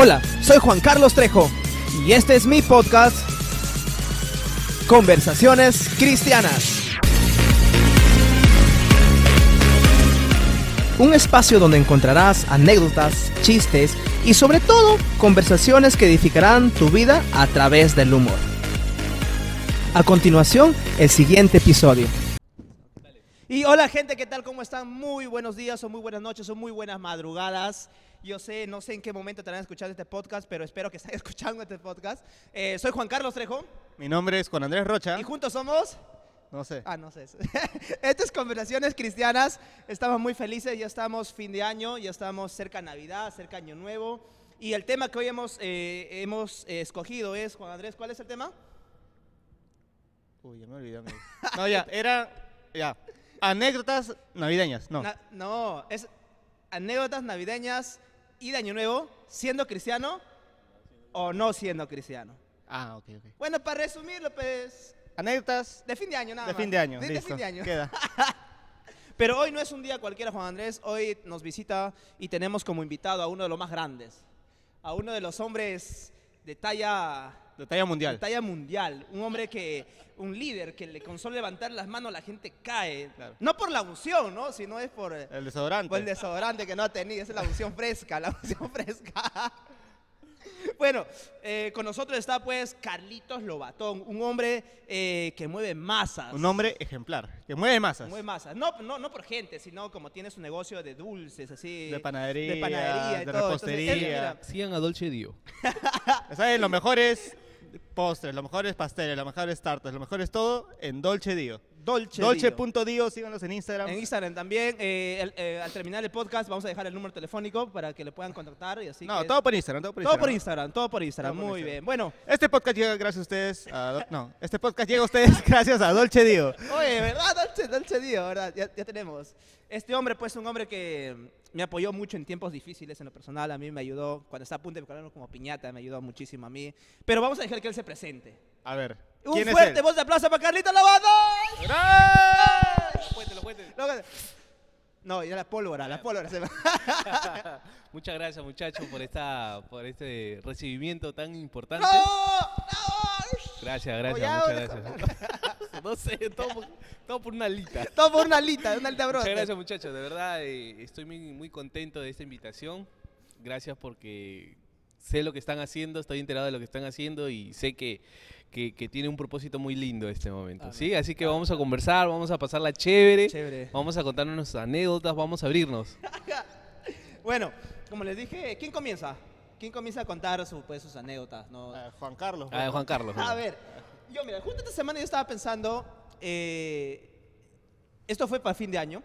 Hola, soy Juan Carlos Trejo y este es mi podcast Conversaciones Cristianas. Un espacio donde encontrarás anécdotas, chistes y sobre todo conversaciones que edificarán tu vida a través del humor. A continuación, el siguiente episodio. Y hola gente, ¿qué tal? ¿Cómo están? Muy buenos días o muy buenas noches o muy buenas madrugadas. Yo sé, no sé en qué momento estarán escuchando este podcast, pero espero que estén escuchando este podcast. Eh, soy Juan Carlos Trejo Mi nombre es Juan Andrés Rocha. y juntos somos... No sé. Ah, no sé. Estas conversaciones cristianas, estamos muy felices, ya estamos fin de año, ya estamos cerca de Navidad, cerca de Año Nuevo. Y el tema que hoy hemos, eh, hemos eh, escogido es, Juan Andrés, ¿cuál es el tema? Uy, ya me olvidé. amigo. No, ya, era. Ya. Anécdotas navideñas. No. Na- no, es anécdotas navideñas y de Año Nuevo, siendo cristiano o no siendo cristiano. Ah, ok, ok. Bueno, para resumirlo, pues, Anécdotas de fin de año nada de más. fin de año. De, de listo. fin de año. Queda. Pero hoy no es un día cualquiera, Juan Andrés. Hoy nos visita y tenemos como invitado a uno de los más grandes, a uno de los hombres de talla, De talla de mundial. talla mundial, un hombre que, un líder que le con solo levantar las manos la gente cae. Claro. No por la unción, ¿no? Sino es por, El desodorante. por el desodorante que no ha tenido. Esa es la unción fresca, la unción fresca. Bueno, eh, con nosotros está pues Carlitos Lobatón, un hombre eh, que mueve masas. Un hombre ejemplar. Que mueve masas. Mueve masas. No, no, no por gente, sino como tiene su negocio de dulces, así. De panadería, De panadería y de todo. Entonces, repostería. él, mira, Sigan a Dolce Dio. ¿Saben? Los mejores postres, los mejores pasteles, los mejores tartas, lo mejor es todo en Dolce Dio. Dolce. Dio. Dolce.dio, síganos en Instagram. En Instagram también. eh, el- eh, al terminar el podcast vamos a dejar el número telefónico para que le puedan contactar y así. no, que- todo por Instagram, todo por todo Instagram. por Instagram, todo por Instagram. Todo por Muy Instagram. bien. Bueno, Este podcast llega gracias a ustedes a Do- no, este podcast llega a ustedes gracias a Dolce Dio. Oye, ¿verdad? Dolce, Dolce Dio, ¿verdad? Ya, ya tenemos. Este hombre, pues, un hombre que me apoyó mucho en tiempos difíciles en lo personal. A mí me ayudó, cuando estaba a punto de colarnos como piñata, me ayudó muchísimo a mí. Pero vamos a dejar que él se presente. A ver, Un ¿quién fuerte es él? voz de aplauso para Carlito Lavado. Cuéntelo, cuéntelo. No, ya la pólvora, la pólvora se va. Muchas gracias, muchachos, por esta, por este recibimiento tan importante. ¡No! ¡No! Gracias, gracias, Oye, muchas gracias. no sé, todo por, todo por una alita. Todo por una alita, una alita bro. Muchas gracias, muchachos. De verdad, eh, estoy muy, muy contento de esta invitación. Gracias porque sé lo que están haciendo, estoy enterado de lo que están haciendo y sé que, que, que tiene un propósito muy lindo este momento. ¿sí? Así que vamos a conversar, vamos a pasarla chévere, Chévere. vamos a contarnos nuestras anécdotas, vamos a abrirnos. Bueno, como les dije, ¿quién comienza? ¿Quién comienza a contar su, pues, sus anécdotas? ¿no? Ah, Juan Carlos. Ah, Juan Carlos. A ver, yo mira, justo esta semana yo estaba pensando, eh, esto fue para fin de año,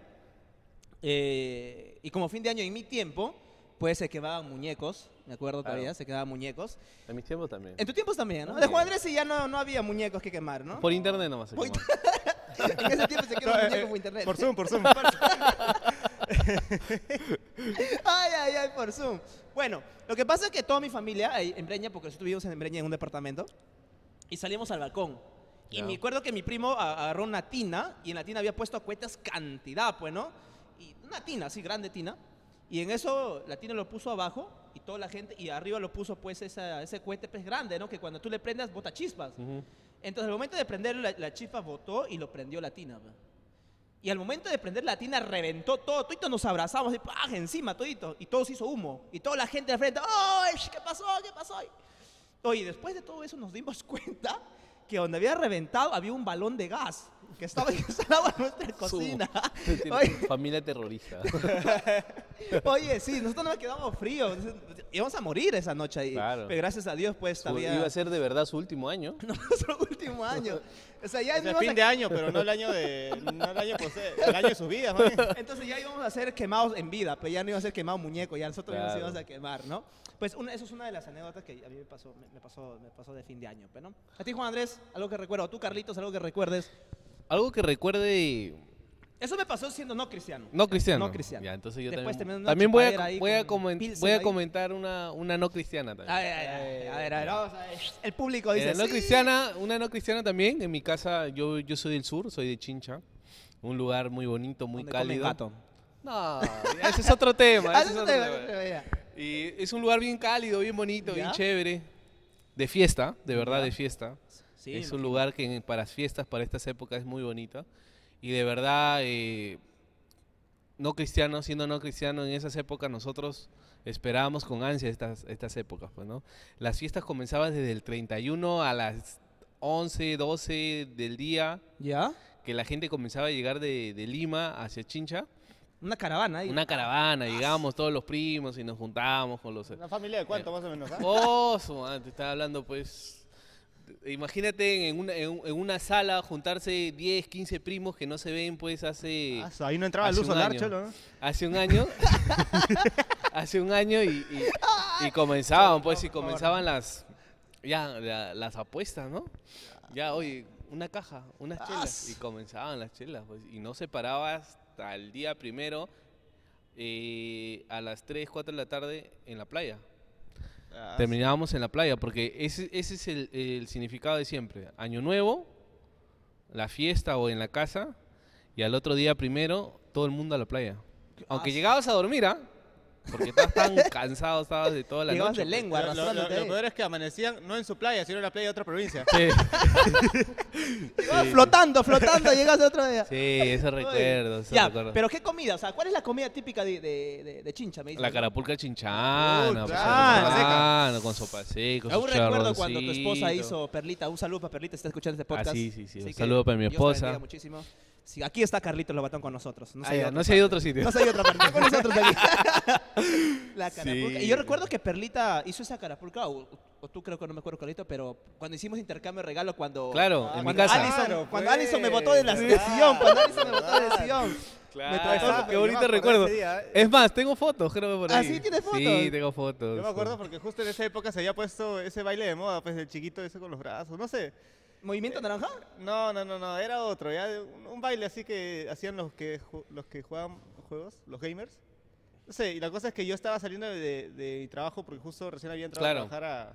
eh, y como fin de año en mi tiempo, pues se quemaban muñecos, me acuerdo Claro. todavía, se quemaban muñecos. En mis tiempos también. En tu tiempos también, ¿no? De También. Juan Andrés sí ya no, no había muñecos que quemar, ¿no? Por internet nomás. se Por en ese tiempo se eh, muñecos eh, por internet. Por Zoom, por Zoom. Ay, ay, ay, por Zoom. Bueno, lo que pasa es que toda mi familia, ahí en Breña, porque nosotros vivimos en Breña en un departamento, y salimos al balcón. Y Ya. me acuerdo que mi primo agarró una tina, y en la tina había puesto cuetas cantidad, pues, ¿no? Y una tina, así, grande tina. Y en eso la tina lo puso abajo, y toda la gente, y arriba lo puso, pues, esa, ese cohete, pues, grande, ¿no? Que cuando tú le prendas, bota chispas. Ujú. Entonces, al momento de prender, la, la chispa botó y lo prendió la tina. pues. Y al momento de prender la tina, reventó todo. Toditos nos abrazamos, y ¡pah! encima, todito. Y todo se hizo humo. Y toda la gente de frente, ¡ay! ¿Qué pasó? ¿Qué pasó? Oye, después de todo eso nos dimos cuenta que donde había reventado había un balón de gas que estaba instalado en nuestra cocina. Familia terrorista. oye, sí, nosotros nos quedamos fríos. Íbamos a morir esa noche ahí. Claro. Pero gracias a Dios, pues, Su- todavía... Iba a ser de verdad su último año. nuestro último año. O sea, ya Es no el fin a- de año, pero no el año de. No el año, pues, eh, el año de sus vidas, man. Entonces ya íbamos a ser quemados en vida, pero ya no iba a ser quemado muñeco, ya nosotros nos Claro. íbamos a quemar, ¿no? Pues una, eso es una de las anécdotas que a mí me pasó, me, me pasó, me pasó de fin de año, pero ¿no? A ti, Juan Andrés, algo que recuerdo, o tú, Carlitos, algo que recuerdes. Algo que recuerde. Eso me pasó siendo no cristiano. No cristiano. No cristiano. Ya, entonces yo Después también, también voy, a, voy, a voy comentar una, una no cristiana también. Ay, a ver, a ver, vamos a ver. El público dice, Eh, no "Sí". cristiana, una no cristiana también. En mi casa, yo, yo soy del sur, soy de Chincha. Un lugar muy bonito, muy cálido. gato. No, ese es otro tema. Ah, ese es otro te- tema. Y es un lugar bien cálido, bien bonito, bien chévere. De fiesta, de verdad, Ya. de fiesta. Sí, es un lugar que para fiestas, para estas épocas es muy bonito. Y de verdad, eh, no cristiano, siendo no cristiano en esas épocas, nosotros esperábamos con ansia estas, estas épocas, pues, ¿no? Las fiestas comenzaban desde el 31 a las 11, 12 del día, ¿Ya? que la gente comenzaba a llegar de, de Lima hacia Chincha. Una caravana ahí. Una caravana, llegábamos todos los primos y nos juntábamos con los... ¿Una familia de cuánto más o menos? ah? Oh, su madre, te estaba hablando pues... Imagínate en una, en, un- en una sala juntarse 10, 15 primos que no se ven pues hace, Ah, ahí no entraba hace luz un solar, año. cholo, ¿no? hace un año. hace un año y, y- y comenzaban pues y comenzaban las ya la- las apuestas, ¿no? Ya, oye, una caja, unas chelas. Y comenzaban las chelas pues y no se paraba hasta el día primero eh, a las 3, 4 de la tarde en la playa. Ah, Terminábamos en la playa, porque ese, ese es el, el significado de siempre. Año nuevo, la fiesta o en la casa, y al otro día primero, todo el mundo a la playa. Aunque Ah, llegabas a dormir, ¿ah? Porque estabas tan cansado, estabas de toda la Llegabas noche. de pues. lengua, Lo, lo- lo- arrastrándote lo ahí. peor es que amanecían no en su playa, sino en la playa de otra provincia. Sí, Ah, Flotando, flotando, llegas otro día. sí, eso recuerdo, eso Ya, recuerdo. pero ¿qué comida? O sea, ¿cuál es la comida típica de, de, de, de Chincha? Me dices, La carapulca chinchana, pues, claro, con seca. plátano, con sopa seca, Aún su recuerdo cuando tu esposa hizo Perlita. Un saludo para Perlita, está escuchando este podcast. Ah, sí, sí, sí, un que saludo para mi Dios te esposa. bendiga muchísimo. Sí, aquí está Carlitos Lobatón con nosotros. No Ah, se ha ido ya, a no se ha ido a otro sitio. No se ha ido a otra parte. Con nosotros aquí. la carapulca. Sí. Y yo recuerdo que Perlita hizo esa carapulca, o, o tú creo que no me acuerdo, Carlito, pero cuando hicimos intercambio de regalo, cuando. Claro, en mi cuando casa. Alison, Claro, cuando pues. Alison me botó de la Sí. de sillón. Cuando Alison me botó del sillón. Claro, trató- qué me bonito recuerdo. ¿eh? Es más, tengo fotos, creo que por ¿Ah, ahí. sí? ¿Tienes fotos? Sí, tengo fotos. Yo me acuerdo porque justo en esa época se había puesto ese baile de moda, pues el chiquito ese con los brazos, no sé. ¿Movimiento naranja? No, no, no, no, era otro, ya un, un baile así que hacían los que ju- los que juegan juegos, los gamers. No sé, y la cosa es que yo estaba saliendo de, de mi trabajo porque justo recién había entrado Claro. a trabajar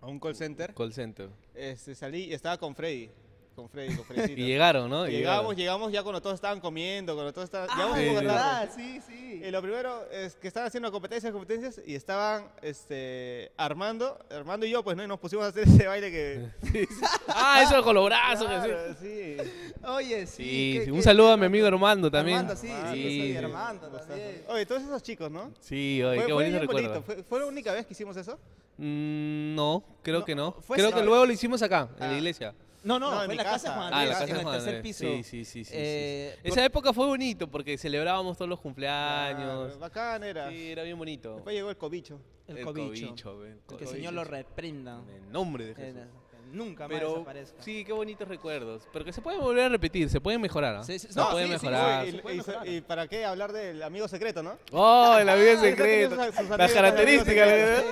a, a un call center. Call center. Este, salí y estaba con Freddy, con Freddy, con Freddy. Y llegaron, ¿no? Y Llegamos, llegaron. llegamos ya cuando todos estaban comiendo, cuando todos estaban... Ah, llegamos un sí, poco sí. tarde. sí, sí. Y lo primero es que estaban haciendo competencias, competencias, y estaban este, Armando, Armando y yo, pues, ¿no? Y nos pusimos a hacer ese baile que... Ah, eso con los brazos. que sí. Claro, sí. Oye, sí. Sí, qué- sí, un qué- saludo qué a mi amigo Armando también. Armando, sí, sí, Sí, sí, sí. Armando también. Oye, todos esos chicos, ¿no? Sí, oye, fue, qué fue bonito recuerdo. bonito. ¿Fue, fue la única vez que hicimos eso? Mm, no, creo No, que no. Creo que luego lo hicimos acá, en la Ah. iglesia. No, no, No, fue en la casa de. Juan Ah, Andrés, la casa en de el tercer Andrés. piso. Sí, sí, sí, sí, sí, Eh, sí. Esa época fue bonito porque celebrábamos todos los Ah, cumpleaños. bacán era. Sí, era bien bonito. Después llegó el cobicho. El, cobicho. el Que el cobicho. Señor lo reprenda. En el nombre de Jesús. Nunca más Pero desaparezca. sí, qué bonitos recuerdos. Pero que se pueden volver a repetir, se pueden mejorar. ¿ah? Sí, sí, Se no, pueden sí, sí, mejorar. Uy, se y, puede y- mejorar. y para qué hablar del amigo secreto, ¿no? Oh, el amigo secreto. Las características.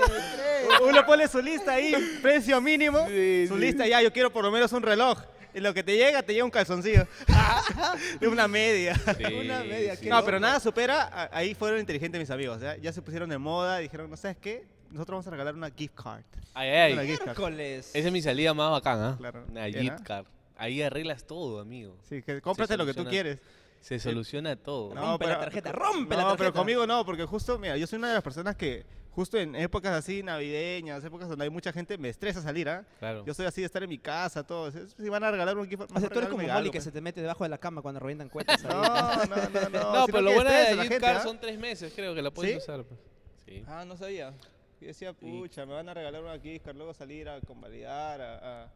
Uno pone su lista ahí, precio mínimo. Sí, su sí. lista ya, yo quiero por lo menos un reloj. Y lo que te llega, te llega un calzoncillo. de una media. Sí, Una media, sí. No, pero nada supera, ahí fueron inteligentes mis amigos. ¿ya? ya se pusieron de moda, dijeron, ¿no sabes qué? Nosotros vamos a regalar una gift card. Ay, ay, Una ay. gift card. Miércoles. Esa es mi salida más bacán, ¿ah? Claro. Una Bien, gift card. Ahí arreglas todo, amigo. Sí, que cómprate lo que tú soluciona. quieres. Se soluciona todo. No. Rompe la tarjeta, rompe la no, pero conmigo no, porque justo, mira, yo soy una de las personas que justo en épocas así navideñas, épocas donde hay mucha gente, me estresa salir, ¿ah? Claro. Yo soy así de estar en mi casa, todo. Es- Si van a regalar un gift O sea, mejor tú eres como regálenme Molly algo, que pues. se te mete debajo de la cama cuando revientan cuentas. ahí. No, no, no, no. No, sino pero lo que bueno de la gift gente, card ¿ah? son tres meses, creo que la puedes ¿Sí? usar. pues. Sí. Ah, no sabía. Yo decía, pucha, me van a regalar una gift card, luego salir a convalidar, a, a,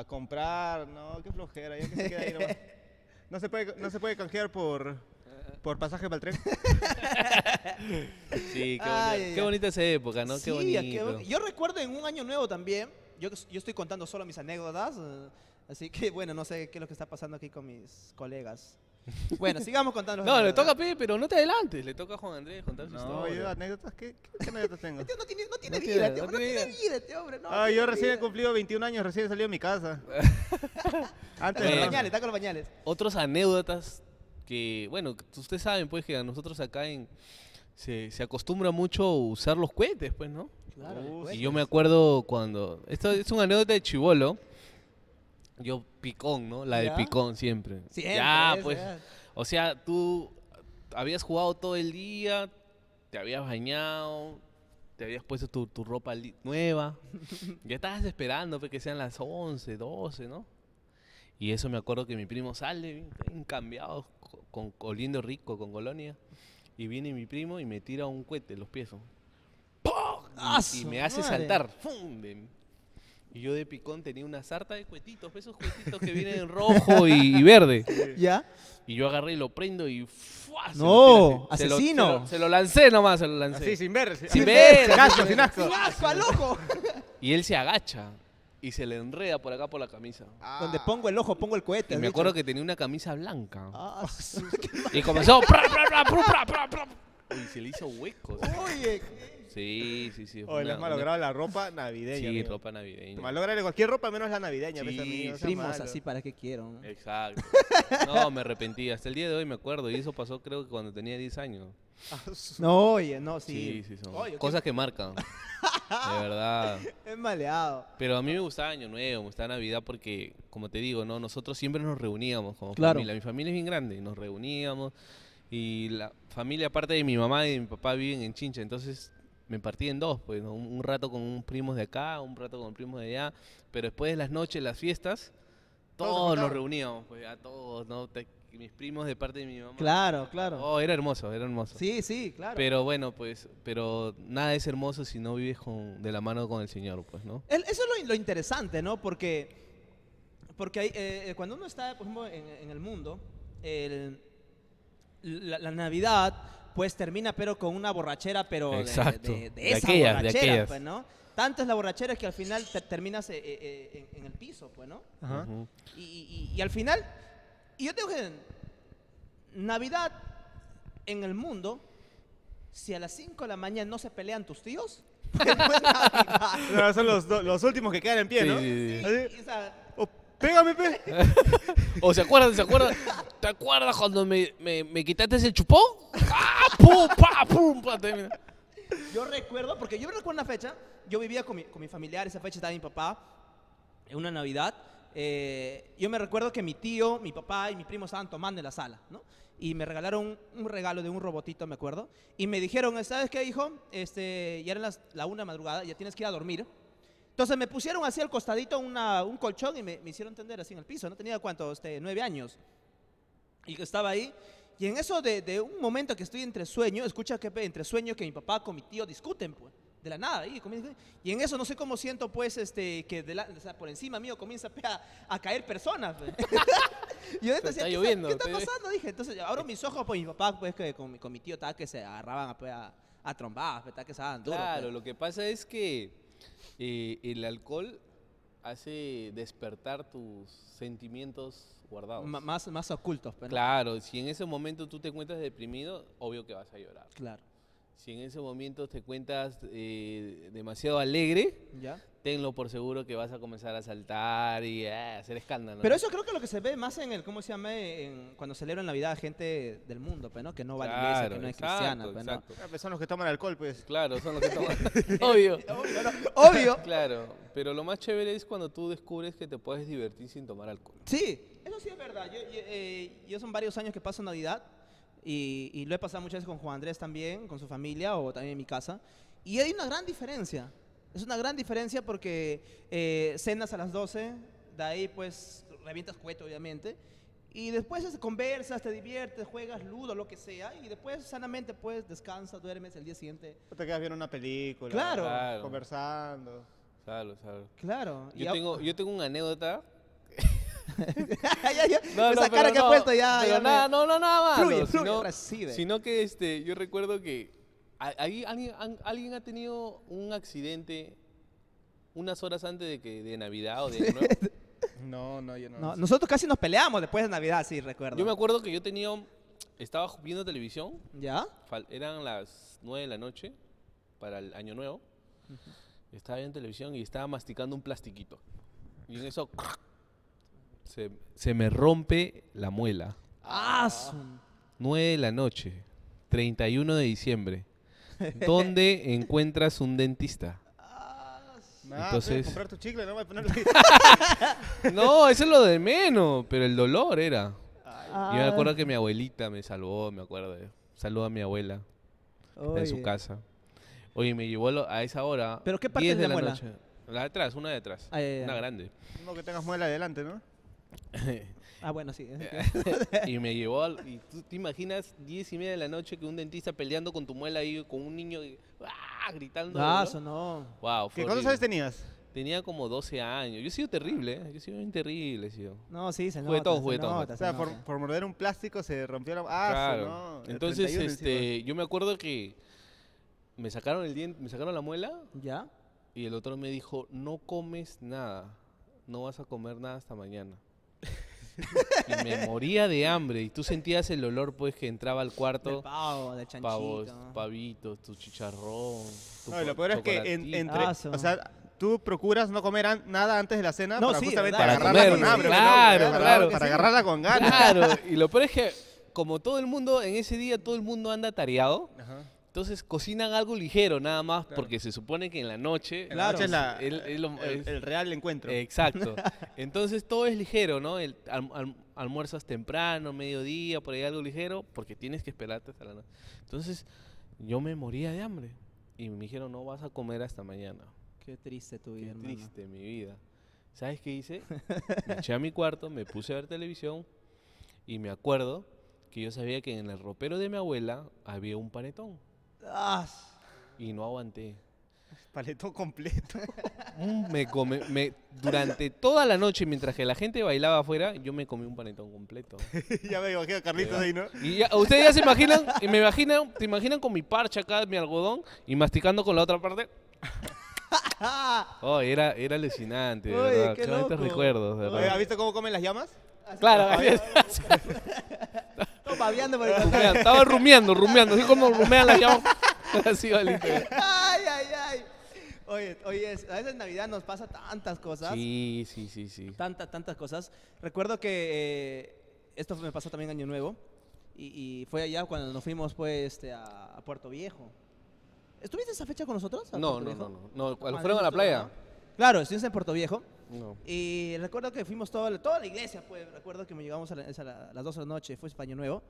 a comprar. No, qué flojera, ya que se queda ahí nomás. No se puede, no se puede canjear por, por pasaje para el tren. Sí, qué, Ay, bonita, qué bonita esa época, ¿no? Sí, qué bonito. bon- Yo recuerdo en un año nuevo también, yo, yo estoy contando solo mis anécdotas, así que bueno, no sé qué es lo que está pasando aquí con mis colegas. Bueno, sigamos contando. No, le toca a Pepe, pero no te adelantes. Le toca a Juan Andrés contar su No, historia. yo anécdotas, ¿qué, qué, qué anécdotas tengo? Este no tiene, no tiene No vida, tiene- tío, no no tiene tiene vida, este hombre, no. Ah, yo recién he cumplido 21 años, recién he salido de mi casa. Está con Antes los pañales, está con los pañales. Otras anécdotas que, bueno, ustedes saben, pues, que a nosotros acá en... Se, se acostumbra mucho a usar los cohetes, pues, ¿no? Claro, Uh. Y yo me acuerdo cuando... Esto es una anécdota de chivolo. Yo picón, ¿no? La ¿Ya? de picón siempre. Siempre, ya, pues. ya. O sea, tú habías jugado todo el día, te habías bañado, te habías puesto tu, tu ropa nueva, ya estabas esperando pues, que sean las 11, 12, ¿no? Y eso me acuerdo que mi primo sale bien, bien cambiado, co- con, oliendo rico, con colonia, y viene mi primo y me tira un cohete en los pies. ¿no? ¡Pum! Y- ¡Ah, y, su me hace madre! saltar. ¡Fum! De- y yo de picón tenía una sarta de cuetitos, esos cuetitos que vienen en rojo y, y verde. ¿Ya? Y yo agarré y lo prendo y ¡fua! se No, lo. Se asesino. Se lo, se lo lancé nomás, se lo lancé. Así, sin ver. Sin ver, Sin asco, sin sin ver. asco. ¡Sin asco al ojo! Y él se agacha y se le enreda por acá por la camisa. Donde pongo el ojo, pongo el cohete. Y me dicho. acuerdo que tenía una camisa blanca. Ah, su- Y comenzó. pra, pra, pra, pra, pra, pra, pra. Y se le hizo huecos. Oye, Sí, sí, sí. Oye, le una- has malogrado la ropa navideña. Sí, amigo. ropa navideña. Malograrle cualquier ropa menos la navideña, pues, Sí, amigo, primos malo. así, ¿para qué quiero? no? Exacto. No, me arrepentí. Hasta el día de hoy me acuerdo. Y eso pasó creo que cuando tenía 10 años. Ah, No, oye, no, Sí, sí. sí, son Oye, qué- cosas que marcan. De verdad. Es maleado. Pero a mí me gustaba Año Nuevo, me gustaba Navidad porque, como te digo, no nosotros siempre nos reuníamos como Claro. familia. Mi familia es bien grande, nos reuníamos y la familia, aparte de mi mamá y de mi papá, viven en Chincha. Entonces me partí en dos, pues, ¿no? un, un rato con un primos de acá, un rato con primos de allá. Pero después de las noches, las fiestas, Todos nos reuníamos, pues, a todos, ¿no? Te- mis primos de parte de mi mamá. Claro, claro. Oh, era hermoso, era hermoso. Sí, sí, claro. Pero bueno, pues, pero nada es hermoso si no vives con, de la mano con el Señor, pues, ¿no? El- eso es lo, lo interesante, ¿no? Porque, porque hay, eh, cuando uno está, por ejemplo, en, en el mundo, el- la, la Navidad, pues termina, pero con una borrachera, pero de- Exacto. de, de De esa aquellas, de borrachera, aquellas. pues, ¿no? Tanto es la borrachera que al final te- terminas eh, eh, en, en el piso, pues, ¿no? Ajá. Y, y- y al final, y yo tengo que, Navidad en el mundo, si a las 5 de la mañana no se pelean tus tíos, pues no es Navidad. No, son los, últimos que quedan en pie, Sí, ¿no? sí, sí. Así, Y, o sea, "Oh, pégame, pe. O se acuerdan, se acuerdan. ¿Te acuerdas cuando me, me, me quitaste ese chupón? ¡Ah! ¡Pum! ¡Pa! ¡Pum! pa. Yo recuerdo, porque yo recuerdo una fecha, yo vivía con mi, con mi familiar, esa fecha estaba mi papá, en una Navidad. eh, yo me recuerdo que mi tío, mi papá y mi primo estaban tomando en la sala, ¿no? Y me regalaron un, un regalo de un robotito, me acuerdo. Y me dijeron, ¿sabes qué, hijo? Este, ya eran las, la una de madrugada, ya tienes que ir a dormir. Entonces me pusieron así al costadito una- un colchón y me, me hicieron tender así en el piso, ¿no? Tenía, ¿cuánto? Este, nueve años. Y estaba ahí. Y en eso de, de un momento que estoy entre sueño, escucha que entre sueño que mi papá con mi tío discuten, pues, de la nada. Y, y en eso no sé cómo siento, pues, este, que de la- o sea, por encima mío comienza pe, a, a caer personas. pe. y yo Está decía, ¿qué, lloviendo, está, qué está pasando? Dije, entonces abro mis ojos, pues mi papá, pues, que con, mi- con mi tío estaba que se agarraban a, pe, a, a trombadas, pe, estaba que se daban duro. Claro, pe. lo que pasa es que eh, el alcohol hace despertar tus sentimientos guardados. Más, más ocultos, pe, ¿no? Claro, si en ese momento tú te encuentras deprimido, obvio que vas a llorar. Claro. Si en ese momento te encuentras eh, demasiado alegre, ¿Ya? Tenlo por seguro que vas a comenzar a saltar y eh, hacer escándalo. Pero eso creo que lo que se ve más en el, ¿cómo se llama? En, cuando celebran Navidad gente del mundo, pues, ¿no? Que no va a la iglesia, que no es exacto, cristiana, pues, ¿no? exacto. Ah, pues son los que toman alcohol, pues. Claro, son los que toman. Obvio. Obvio, ¿no? Obvio. Claro, pero lo más chévere es cuando tú descubres que te puedes divertir sin tomar alcohol. Sí, eso sí es verdad. Yo, yo, eh, yo son varios años que paso Navidad y, y lo he pasado muchas veces con Juan Andrés también, con su familia o también en mi casa. Y hay una gran diferencia. Es una gran diferencia porque eh, cenas a las 12, de ahí pues revientas cohete obviamente. Y después es- conversas, te diviertes, juegas ludo, lo que sea. Y después sanamente pues descansas, duermes el día siguiente. O te quedas viendo una película. Claro. Claro. Conversando. Claro, claro. Claro. Yo a- tengo, yo tengo una anécdota. ya, ya, esa cara pero que ha no, puesto ya. pero ya me- nada, no, no, nada más. Fluye, fluye, sino, sino que este, yo recuerdo que ahí alguien, ha tenido un accidente unas horas antes de que de Navidad o de Año Nuevo. No, no, yo no. No, nosotros casi nos peleamos después de Navidad, sí, recuerdo. Yo me acuerdo que yo tenía, un- estaba viendo televisión, ¿Ya? fal- eran las 9 de la noche para el Año Nuevo. Estaba viendo televisión y estaba masticando un plastiquito. Y en eso se, se me rompe la muela. Ah, su- 9 de la noche, 31 de diciembre. ¿Dónde encuentras un dentista? Nada, Entonces- comprar tu chicle, no voy a ponerle. No, eso es lo de menos, pero el dolor era. Ah. Yo me acuerdo que mi abuelita me salvó, me acuerdo. Saludo a mi abuela. en su casa. Oye, me llevó a lo- a esa hora. ¿Pero qué parte 10 de de la la muela? noche. La de atrás, una de atrás. Ah, ya, ya. Una grande. No que tengas muela adelante, ¿no? Ah, bueno, sí. y me llevó al- y tú te imaginas 10 y media de la noche que un dentista peleando con tu muela ahí con un niño ¡ah! gritando. Ah, ¿no? eso no. Wow, ¿Qué, ¿Cuántos años tenías? Tenía como 12 años. Yo he sido terrible, ¿eh? Yo he sido bien terrible, he sido. No, sí, se Juguetón, nota. se juguetón. nota, O se sea, por, morder un plástico se rompió la... Ah, claro. no. Entonces, 31 encima. este, yo me acuerdo que me sacaron el diente, me sacaron la muela ¿Ya? y el otro me dijo, no comes nada, no vas a comer nada hasta mañana. y me moría de hambre y tú sentías el olor pues que entraba al Del cuarto, pavo, del chanchito. pavos, pavitos, tu chicharrón. tu No, lo peor es que en- entre... Ah, su- O sea, tú procuras no comer an- nada antes de la cena No, para sí, justamente ¿verdad? Para agarrarla comer, con hambre. ¿no? claro, para, claro. Para agarrarla con ganas. Claro, y lo peor es que como todo el mundo, en ese día todo el mundo anda tareado, Ajá. Entonces cocinan algo ligero nada más Claro. porque se supone que en la noche... En la noche es la- el- el- el, es- el real encuentro. Exacto. Entonces todo es ligero, ¿no? El, alm- alm- almuerzas temprano, mediodía, por ahí algo ligero, porque tienes que esperarte hasta la noche. Entonces yo me moría de hambre y me dijeron, no vas a comer hasta mañana. Qué triste tu Qué vida, hermano. triste mi vida. ¿Sabes qué hice? Me eché a mi cuarto, me puse a ver televisión y me acuerdo que yo sabía que en el ropero de mi abuela había un panetón Ah, y no aguanté. Paletón completo. Mm, Me come- me- durante toda la noche, mientras que la gente bailaba afuera, yo me comí un panetón completo. ya me imagino a Carlitos ahí, ¿no? Y ya, ustedes ya se imaginan, y me imaginan, te imaginan con mi parcha acá, mi algodón, y masticando con la otra parte. Oh, era, era alucinante, de Oye, verdad. qué Qué bonitos loco. recuerdos, de Oye, verdad. ¿Has visto cómo comen las llamas? Claro, Por el estaba rumiando, rumiando, así como rumean las llamas. Así, valito. Ay, ay, ay. Oye, oye, a veces en Navidad nos pasa tantas cosas. Sí, sí, sí, sí. Tantas, tantas cosas. Recuerdo que eh, esto me pasó también Año Nuevo. Y, y fue allá cuando nos fuimos pues este, a, a Puerto Viejo. ¿Estuviste esa fecha con nosotros? No, no, no, no. no. Cuando Ah, fueron a la playa. Claro, estuvimos en Puerto Viejo. No. Y recuerdo que fuimos toda, la- toda la iglesia, pues. Recuerdo que me llegamos a, la- a la- a las 12 de la noche, fue Año Nuevo.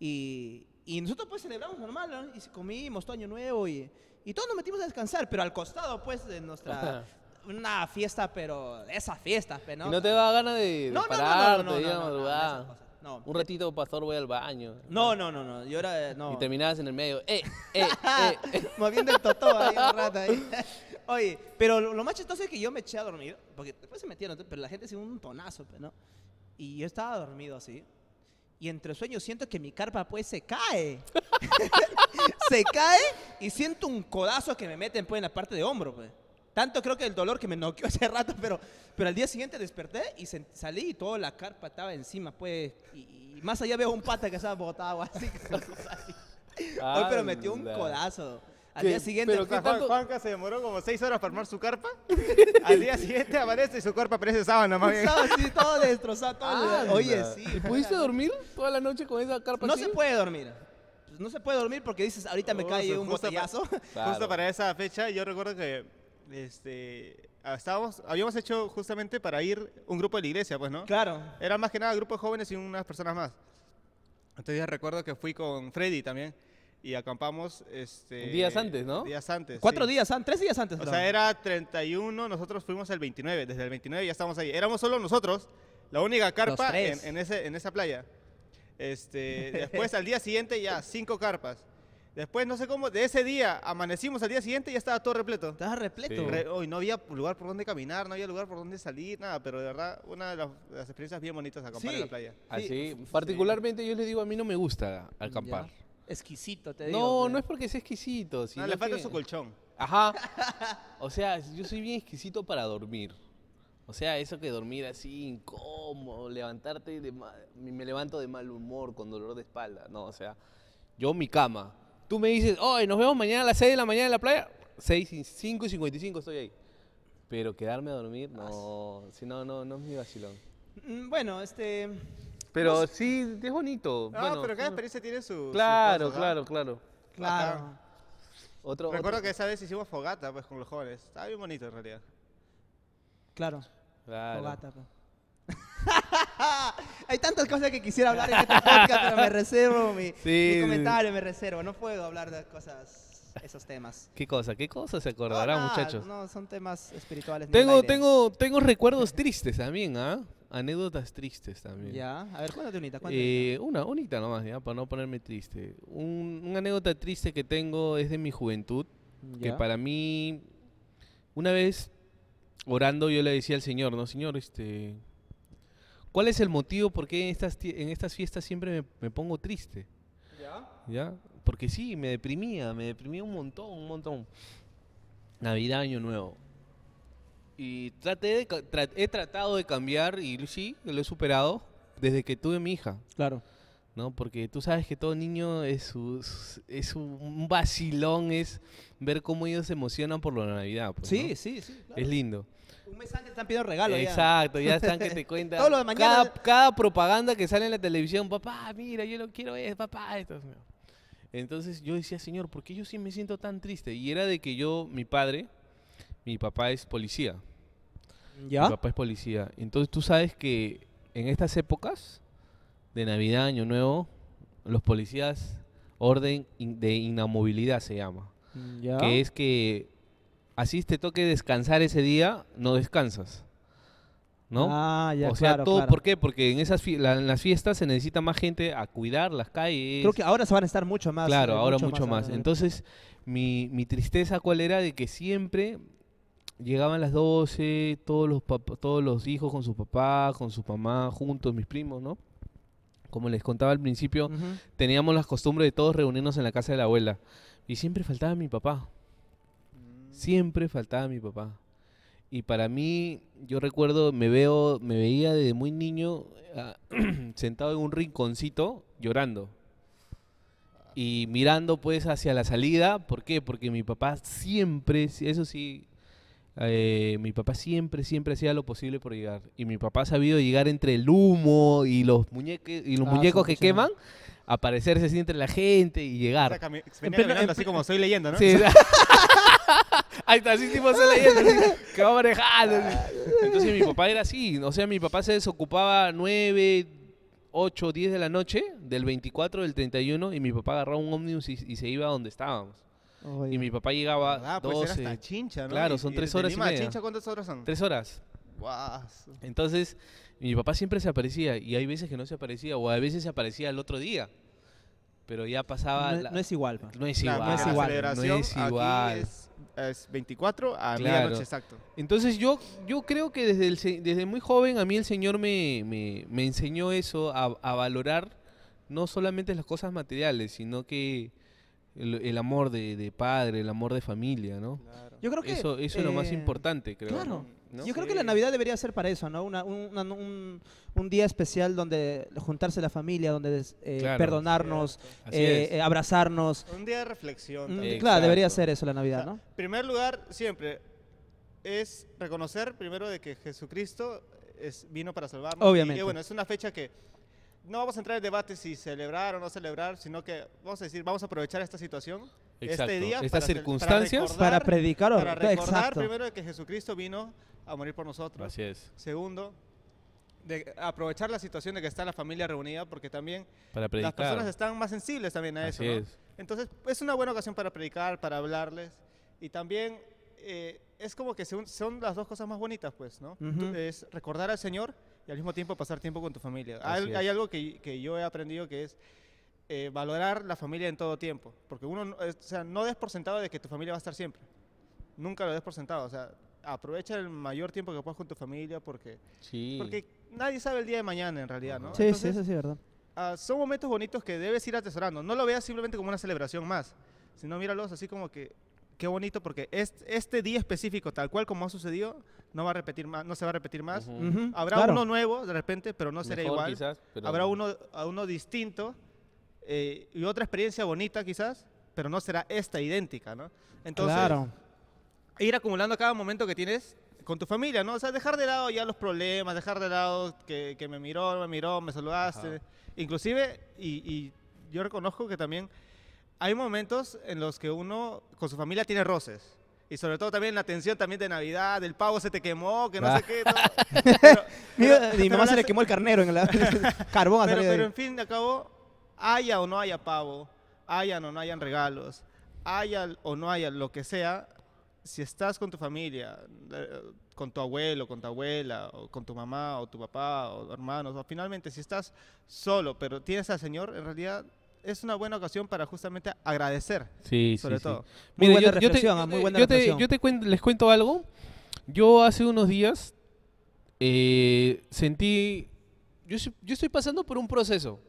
Y, y nosotros pues celebramos normal, ¿no? Y comimos todo Año Nuevo y, y todos nos metimos a descansar, pero al costado pues de nuestra... Una fiesta, pero esa fiesta, pues, ¿no? ¿Y no te da ganas de, de No, no, no, no, no. Un ratito, pastor, voy al baño. No, no, no, no, yo era... No. Y terminabas en el medio. ¡Eh, eh, eh! eh. Moviendo el totó ahí un rato ahí. Oye, pero lo, más chistoso es que yo me eché a dormir, porque después se metieron, pero la gente hacía un tonazo, pues, ¿no? Y yo estaba dormido así. Y entre sueños siento que mi carpa pues se cae. se cae y siento un codazo que me meten pues en la parte de hombro, pues. Tanto creo que el dolor que me noqueó hace rato, pero, pero al día siguiente desperté y se- salí y toda la carpa estaba encima, pues. Y, y más allá veo un pata que estaba botado así. Hoy, pero metió un codazo. Al ¿Qué? día siguiente, Pero ¿Qué Juan- tanto? Juanca se demoró como seis horas para armar su carpa. Al día siguiente aparece y su carpa parece sábana más bien. estaba así todo destrozado. Todo Anda. Oye, sí. ¿Y pudiste dormir toda la noche con esa carpa No así? se puede dormir. Pues No se puede dormir porque dices, ahorita me Oh, cae un pa- botellazo. Claro. Justo para esa fecha, yo recuerdo que este, estábamos, habíamos hecho justamente para ir un grupo de la iglesia, pues, ¿no? claro. Era más que nada grupo de jóvenes y unas personas más. Entonces yo recuerdo que fui con Freddy también y acampamos este, Días antes, ¿no? Días antes. Cuatro sí. días antes, tres días antes. O sea, era 31, nosotros fuimos el 29, desde el 29 ya estamos ahí. Éramos solo nosotros, la única carpa en, en ese, en esa playa. Este, después al día siguiente ya cinco carpas. Después no sé cómo, de ese día amanecimos al día siguiente y ya estaba todo repleto. Estaba repleto. Sí. Re- no había lugar por donde caminar, no había lugar por donde salir, nada, pero de verdad una de las, de las experiencias bien bonitas acampar Sí. en la playa. Así, Sí. particularmente yo les digo, a mí no me gusta acampar. Ya. Exquisito, te digo. No, no es porque sea exquisito, sino No, le falta que- su colchón. Ajá. O sea, yo soy bien exquisito para dormir. O sea, eso que dormir así incómodo, levantarte de ma- me levanto de mal humor con dolor de espalda. No, o sea, yo mi cama. Tú me dices, hoy nos vemos mañana a las 6 de la mañana en la playa. 6, y 5 y 55 estoy ahí. Pero quedarme a dormir, no, si no, no, no es mi vacilón. Mm, Bueno, este. Pero sí, es bonito. No, bueno, pero cada experiencia tiene su. sus Claro, ¿ah? claro, claro. Claro. Otro, Recuerdo otro- que esa vez hicimos fogata pues con los jóvenes. Estaba bien bonito en realidad. Claro. Claro. Fogata, pues. Hay tantas cosas que quisiera hablar en este podcast, pero me reservo mi, Sí, mi comentario, me reservo. No puedo hablar de cosas, esos temas. ¿Qué cosa? ¿Qué cosa se acordarán, No, muchachos? No, son temas espirituales. Tengo, tengo, tengo recuerdos tristes también, ¿ah? Anécdotas tristes también. Ya, a ver, cuéntate unita, cuéntate. Eh, una, unita nomás, ya, para no ponerme triste. Un, una anécdota triste que tengo es de mi juventud, que Ya. para mí, una vez orando yo le decía al Señor, no, Señor, este, ¿cuál es el motivo por qué en estas, en estas fiestas siempre me, me pongo triste? ¿Ya? ¿Ya? Porque sí, me deprimía, me deprimía un montón, un montón. Navidad, Año Nuevo. Y traté de, tra- he tratado de cambiar y sí, lo he superado desde que tuve mi hija. Claro. ¿no? Porque tú sabes que todo niño es, su- es un- un vacilón, es ver cómo ellos se emocionan por la Navidad. pues, Sí, ¿no? sí, sí. claro. Es lindo. Un mes antes están pidiendo regalo ya. Exacto, ya están que te cuentan. Todo lo de mañana- Cada, cada propaganda que sale en la televisión, papá, mira, yo lo quiero es, papá, esto. Entonces yo decía, Señor, ¿por qué yo sí me siento tan triste? Y era de que yo, mi padre, mi papá es policía. ¿Ya? Mi papá es policía. Entonces tú sabes que en estas épocas de Navidad, Año Nuevo, los policías orden de inamovilidad se llama. ¿Ya? Que es que así te toque descansar ese día, no descansas. ¿No? Ah, ya, o sea, claro, todo, claro. ¿por qué? Porque en esas la- en las fiestas se necesita más gente a cuidar las calles. Creo que ahora se van a estar mucho más. Claro, eh, ahora mucho más. Entonces, mi, mi tristeza cuál era de que siempre llegaban las 12, todos los todos los hijos con su papá, con su mamá, juntos, mis primos, ¿no? Como les contaba al principio, teníamos las costumbres de todos reunirnos en la casa de la abuela. Y siempre faltaba mi papá. Siempre faltaba mi papá. Y para mí, yo recuerdo, me veo, me veía desde muy niño ah, sentado en un rinconcito llorando. Y mirando pues hacia la salida, ¿por qué? Porque mi papá siempre, sí, eso sí, eh, mi papá siempre, siempre hacía lo posible por llegar. Y mi papá ha sabido llegar entre el humo y los, muñeque, y los Ah, muñecos que queman, aparecerse así entre la gente y O llegar. sea, cami- En venía pleno- caminando en así como soy leyenda, ¿no? Sí. Ahí está, así tipo se leyendo, que va manejando. Entonces mi papá era así, o sea, mi papá se desocupaba 9, 8, 10 de la noche, del 24, del 31, y mi papá agarraba un ómnibus y, y se iba a donde estábamos. Oye. Y mi papá llegaba Ah, pues era 12, hasta Chincha, ¿no? Claro, son tres horas y media. Chincha cuántas horas son? 3 horas. Guau. Entonces, mi papá siempre se aparecía, y hay veces que no se aparecía, o a veces se aparecía el otro día. Pero ya pasaba... no, la- no es igual. pa. no es igual. porque igual. La celebración No es aquí igual. es, es 24 a Claro. medianoche exacto. Entonces yo, yo creo que desde, el se- desde muy joven a mí el Señor me, me, me enseñó eso, a, a valorar no solamente las cosas materiales, sino que el, el amor de, de padre, el amor de familia, ¿no? Yo creo que. Eso, eso es lo más eh, importante, creo. Claro. ¿no? Yo creo que la Navidad debería ser para eso, ¿no? Una- una- un, un día especial donde juntarse la familia, donde des- eh, Claro. perdonarnos, eh, eh, abrazarnos. Un día de reflexión. Mm, también. Claro, debería ser eso la O Navidad, sea, ¿no? primer lugar, siempre es reconocer primero de que Jesucristo es, vino para salvarnos. Obviamente. Y, que, bueno, es una fecha que no vamos a entrar en debate si celebrar o no celebrar, sino que vamos a decir, vamos a aprovechar esta situación, Exacto. este día, Estas para circunstancias. recordar- Para predicar o para recordar Exacto. primero de que Jesucristo vino a morir por nosotros. Así es, Segundo, de aprovechar la situación de que está la familia reunida, porque también para las personas están más sensibles también a eso. Así ¿no? es. Entonces, es una buena ocasión para predicar, para hablarles. Y también eh, es como que son, son las dos cosas más bonitas, pues, ¿no? Es recordar al Señor y al mismo tiempo pasar tiempo con tu familia. Hay, algo que, que yo he aprendido que es eh, valorar la familia en todo tiempo. Porque uno, no- es- o sea, no des por sentado de que tu familia va a estar siempre. Nunca lo des por sentado. O sea, aprovecha el mayor tiempo que puedas con tu familia porque, Sí. porque nadie sabe el día de mañana en realidad, ¿no? Sí, sí, Entonces, eso sí, ¿verdad? ah, son momentos bonitos que debes ir atesorando. No lo veas simplemente como una celebración más, sino míralos así como que qué bonito porque este, este día específico, tal cual como ha sucedido, no va a repetir más, no se va a repetir más. Ujú. Ujú, Habrá claro. uno nuevo de repente, pero no será Mejor igual. quizás, pero- Habrá uno, a uno distinto eh, y otra experiencia bonita quizás, pero no será esta idéntica, ¿no? Entonces, claro. ir acumulando cada momento que tienes con tu familia, ¿no? O sea, dejar de lado ya los problemas, dejar de lado que, que me miró, me miró, me saludaste. Ajá. Inclusive, y, y yo reconozco que también hay momentos en los que uno con su familia tiene roces. Y sobre todo también la tensión también de Navidad, el pavo se te quemó, que no Ah. sé qué. todo. Pero- pero- mi mamá se le quemó el carnero en la carbón pero, pero en fin de al cabo, haya o no haya pavo, hayan o no hayan regalos, haya o no haya lo que sea, si estás con tu familia, eh, con tu abuelo, con tu abuela, o con tu mamá, o tu papá, o hermanos, o finalmente si estás solo, pero tienes al Señor, en realidad es una buena ocasión para justamente agradecer, Sí, sobre sí, sí. todo. Muy Mira, buena yo- yo te- reflexión, ah, yo muy te- buena yo te- reflexión. Yo te cuen- les cuento algo. Yo hace unos días eh, sentí... Yo, estoy- yo estoy pasando por un proceso.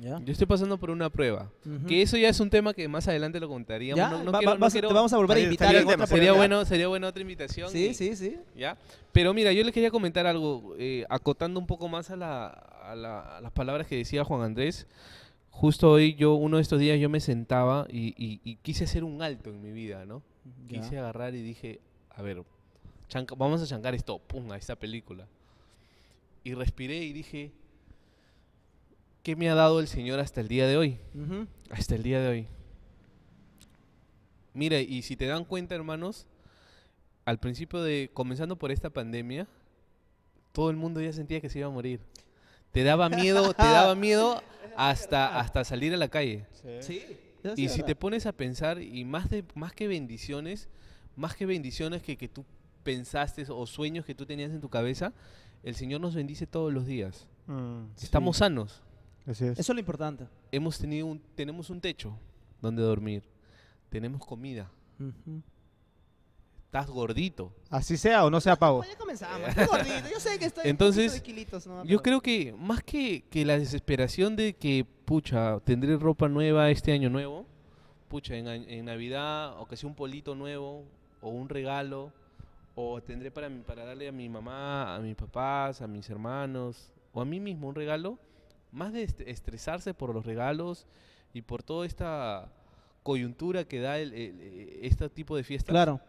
Ya. Yo estoy pasando por una prueba. Que eso ya es un tema que más adelante lo contaríamos. Ya, No- no va- quiero- va- no vas a- quiero- te vamos a volver a invitar sería otra bueno, sería buena otra invitación. Sí, y- sí, sí. ¿ya? Pero mira, yo les quería comentar algo, eh, acotando un poco más a, la- a la- a las palabras que decía Juan Andrés. Justo hoy, yo, uno de estos días, yo me sentaba y, y- y quise hacer un alto en mi vida, ¿no? Ya. Quise agarrar y dije, a ver, chanca- vamos a chancar esto, pum, a esta película. Y respiré y dije, ¿qué me ha dado el Señor hasta el día de hoy? Hasta el día de hoy. Mira, y si te dan cuenta, hermanos, al principio de, comenzando por esta pandemia, todo el mundo ya sentía que se iba a morir. Te daba miedo, te daba miedo hasta, hasta salir a la calle. Sí. Y si te pones a pensar, y más, de, más que bendiciones, más que bendiciones que, que tú pensaste o sueños que tú tenías en tu cabeza, el Señor nos bendice todos los días. Mm, Estamos sanos. así es. Eso es lo importante. Hemos tenido un, tenemos un techo donde dormir. Tenemos comida. Ujú. Estás gordito. Así sea o no sea pavo. Pues ya comenzamos. Estoy gordito, Yo sé que estoy Entonces, un poquito de kilitos, ¿no? Yo creo que más que, que la desesperación de que, pucha, tendré ropa nueva este año nuevo, pucha, en, a- en Navidad, o que sea un polito nuevo, o un regalo, o tendré para, mi- para darle a mi mamá, a mis papás, a mis hermanos, o a mí mismo un regalo, más de est- estresarse por los regalos y por toda esta coyuntura que da el, el- eh, este tipo de fiestas, Claro.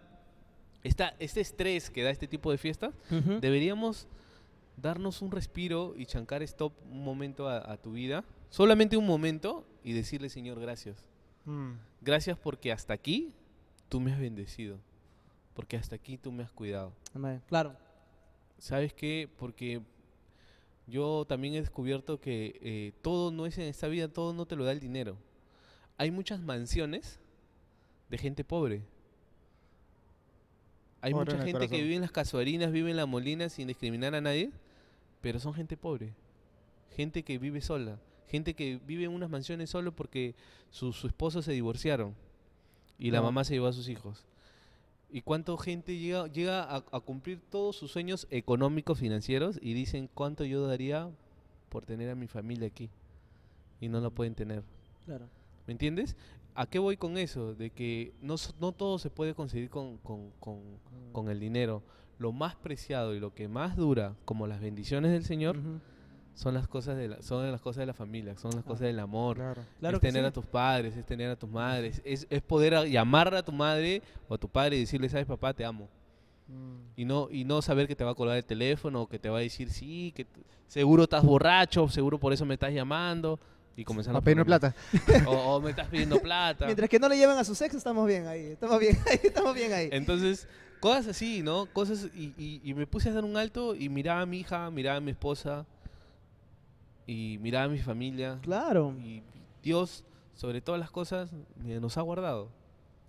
Esta, este estrés que da este tipo de fiestas, deberíamos darnos un respiro y chancar stop un momento a, a tu vida, solamente un momento, y decirle, Señor, gracias. Mm, Gracias porque hasta aquí tú me has bendecido, porque hasta aquí tú me has cuidado. Amén. Claro. ¿Sabes qué? Porque yo también he descubierto que eh, todo no es en esta vida, todo no te lo da el dinero. Hay muchas mansiones de gente pobre. Hay Pobre mucha gente que vive en las casuarinas, vive en la molina sin discriminar a nadie, pero son gente pobre. Gente que vive sola. Gente que vive en unas mansiones solo porque su, su esposo se divorciaron y la mamá se llevó a sus hijos. ¿Y cuánta gente llega, llega a, a cumplir todos sus sueños económicos, financieros y dicen cuánto yo daría por tener a mi familia aquí? Y no lo pueden tener. Claro. ¿Me entiendes? ¿A qué voy con eso? De que no, no todo se puede conseguir con, con- con- con el dinero. Lo más preciado y lo que más dura, como las bendiciones del Señor, son las cosas de la, son las cosas de la familia, son las Ah. cosas del amor. claro. Claro es tener sí. a tus padres, es tener a tus madres, es, es poder a- llamar a tu madre o a tu padre y decirle, sabes papá, te amo. Mm, Y no, y no saber que te va a colgar el teléfono o que te va a decir, sí, que seguro estás borracho, seguro por eso me estás llamando. Y comenzar a pedirme plata. O, o me estás pidiendo plata. Mientras que no le lleven a su sexo, estamos bien ahí. Estamos bien ahí. Estamos bien ahí. Entonces, cosas así, ¿no? Cosas, y, y- y me puse a dar un alto y miraba a mi hija, miraba a mi esposa y miraba a mi familia. Claro. Y Dios, sobre todas las cosas, nos ha guardado.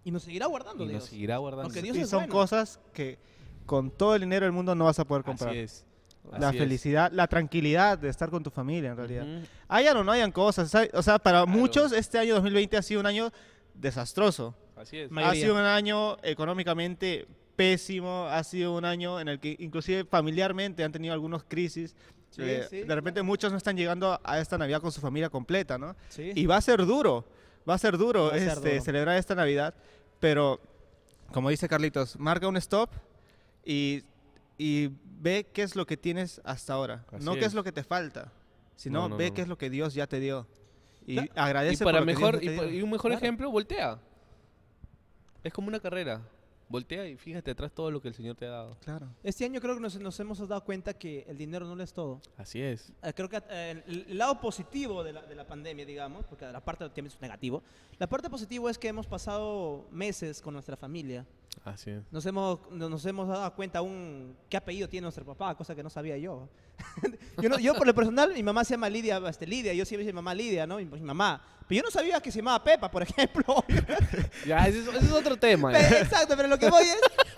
Y nos seguirá guardando, Y Dios. nos seguirá guardando. Porque Dios y es son bueno. cosas que con todo el dinero del mundo no vas a poder comprar. Así es. La es. felicidad, la tranquilidad de estar con tu familia, en realidad. Ujú. Hayan o no hayan cosas. O sea, para Claro. muchos este año 2020 ha sido un año desastroso. Así es. Ma- Ha Mayoría. sido un año económicamente pésimo, ha sido un año en el que inclusive familiarmente han tenido algunas crisis. Sí, Eh, sí, de repente muchos no están llegando a esta Navidad con su familia completa, ¿no? Sí. Y va a ser duro, va a ser duro, a ser este, duro. celebrar esta Navidad, pero como dice Carlitos, marca un stop y, y ve qué es lo que tienes hasta ahora, Así no qué es es. lo que te falta, sino No, no, ve no. qué es lo que Dios ya te dio. Y Claro. agradece Y por para lo que Dios mejor, ya te y, y un mejor Claro. ejemplo, voltea. Es como una carrera. Voltea y fíjate atrás todo lo que el Señor te ha dado. Claro. Este año creo que nos, nos hemos dado cuenta que el dinero no lo es todo. Así es. Eh, creo que eh, el, el lado positivo de la, de la pandemia, digamos, porque la parte también es negativo, la parte positiva es que hemos pasado meses con nuestra familia. Así es. Nos hemos, no- nos hemos dado cuenta aún qué apellido tiene nuestro papá, cosa que no sabía yo. yo, no- yo por lo personal, mi mamá se llama Lidia, este, Lidia, yo siempre dije mamá Lidia, ¿no? Mi, mi mamá. Pero yo no sabía que se llamaba Pepa, por ejemplo. Ya, ese es, ese es otro tema. Pero- exacto, pero lo que voy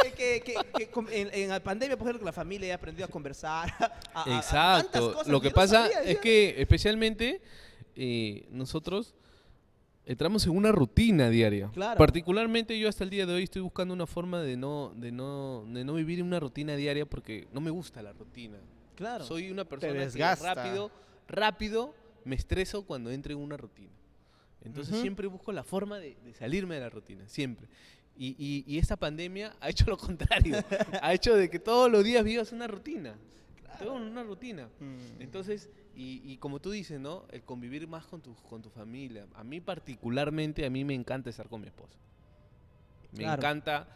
es que, que- que com- en, en la pandemia, por ejemplo, que la familia ha aprendido a conversar. a- a- a tantas Exacto. cosas Lo que no pasa sabía, es que especialmente eh, nosotros entramos en una rutina diaria. Claro. Particularmente yo hasta el día de hoy estoy buscando una forma de no, de no, de no vivir en una rutina diaria porque no me gusta la rutina. Claro. Soy una persona que desgasta. rápido, rápido me estreso cuando entro en una rutina. Entonces Ujú. siempre busco la forma de, de salirme de la rutina, siempre. Y, y- y esta pandemia ha hecho lo contrario. ha hecho de que todos los días vivas una rutina. Todo en una rutina. Mm. Entonces, y, y como tú dices, ¿no? El convivir más con tu, con tu familia. A mí particularmente, a mí me encanta estar con mi esposa. Me Claro. encanta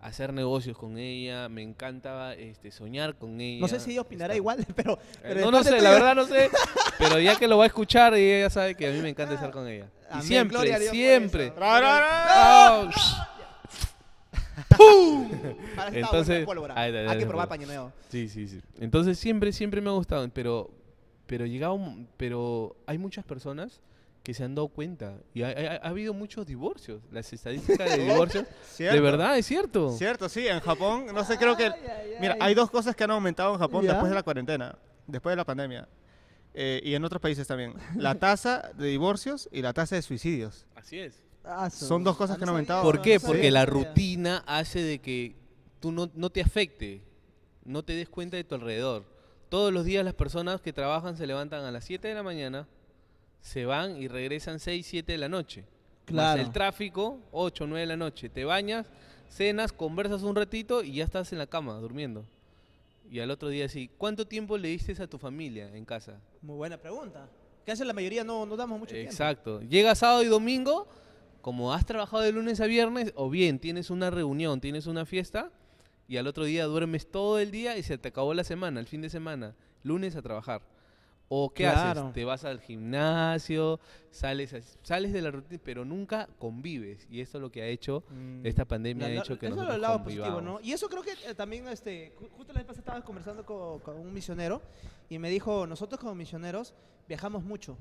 hacer negocios con ella, me encanta este, soñar con ella. No sé si ella opinará estar- igual, pero... Eh, no, no sé, la verdad no sé. Pero ya que lo va a escuchar, ella sabe que a mí me encanta estar con ella. Y Amén, siempre, siempre. Ahora está Entonces- pólvora. Hay que probar paño nuevo. Sí, sí, sí. Entonces siempre, siempre me ha gustado, pero, pero llegaba un- pero hay muchas personas que se han dado cuenta y ha, ha- ha habido muchos divorcios. Las estadísticas de divorcios, de verdad, es cierto. Cierto, sí, en Japón, no sé, creo que... Ay, ay, Mira, ay. hay dos cosas que han aumentado en Japón Ya. después de la cuarentena, después de la pandemia. eh, y en otros países también. La tasa de divorcios y la tasa de suicidios. Así es. Ah, Son dos cosas que han aumentado. ¿Por qué? Porque la rutina hace de que tú no, no te afecte, no te des cuenta de tu alrededor. Todos los días las personas que trabajan se levantan a las 7 de la mañana, se van y regresan 6, 7 de la noche. Más Claro. el tráfico, 8, 9 de la noche. Te bañas, cenas, conversas un ratito y ya estás en la cama durmiendo. Y al otro día sí, ¿cuánto tiempo le diste a tu familia en casa? Muy buena pregunta. Que hace la mayoría no, no damos mucho tiempo. Exacto. Llega sábado y domingo, como has trabajado de lunes a viernes, o bien tienes una reunión, tienes una fiesta, y al otro día duermes todo el día y se te acabó la semana, el fin de semana, lunes a trabajar. ¿O qué Claro. haces? Te vas al gimnasio, sales, a- sales de la rutina, pero nunca convives. Y eso es lo que ha hecho, Mm. esta pandemia La- ha hecho que eso es nosotros lado positivo. ¿no? Y eso creo que eh, también, este, ju- justo la vez pasada estaba conversando co- con, un misionero y me dijo, nosotros como misioneros viajamos mucho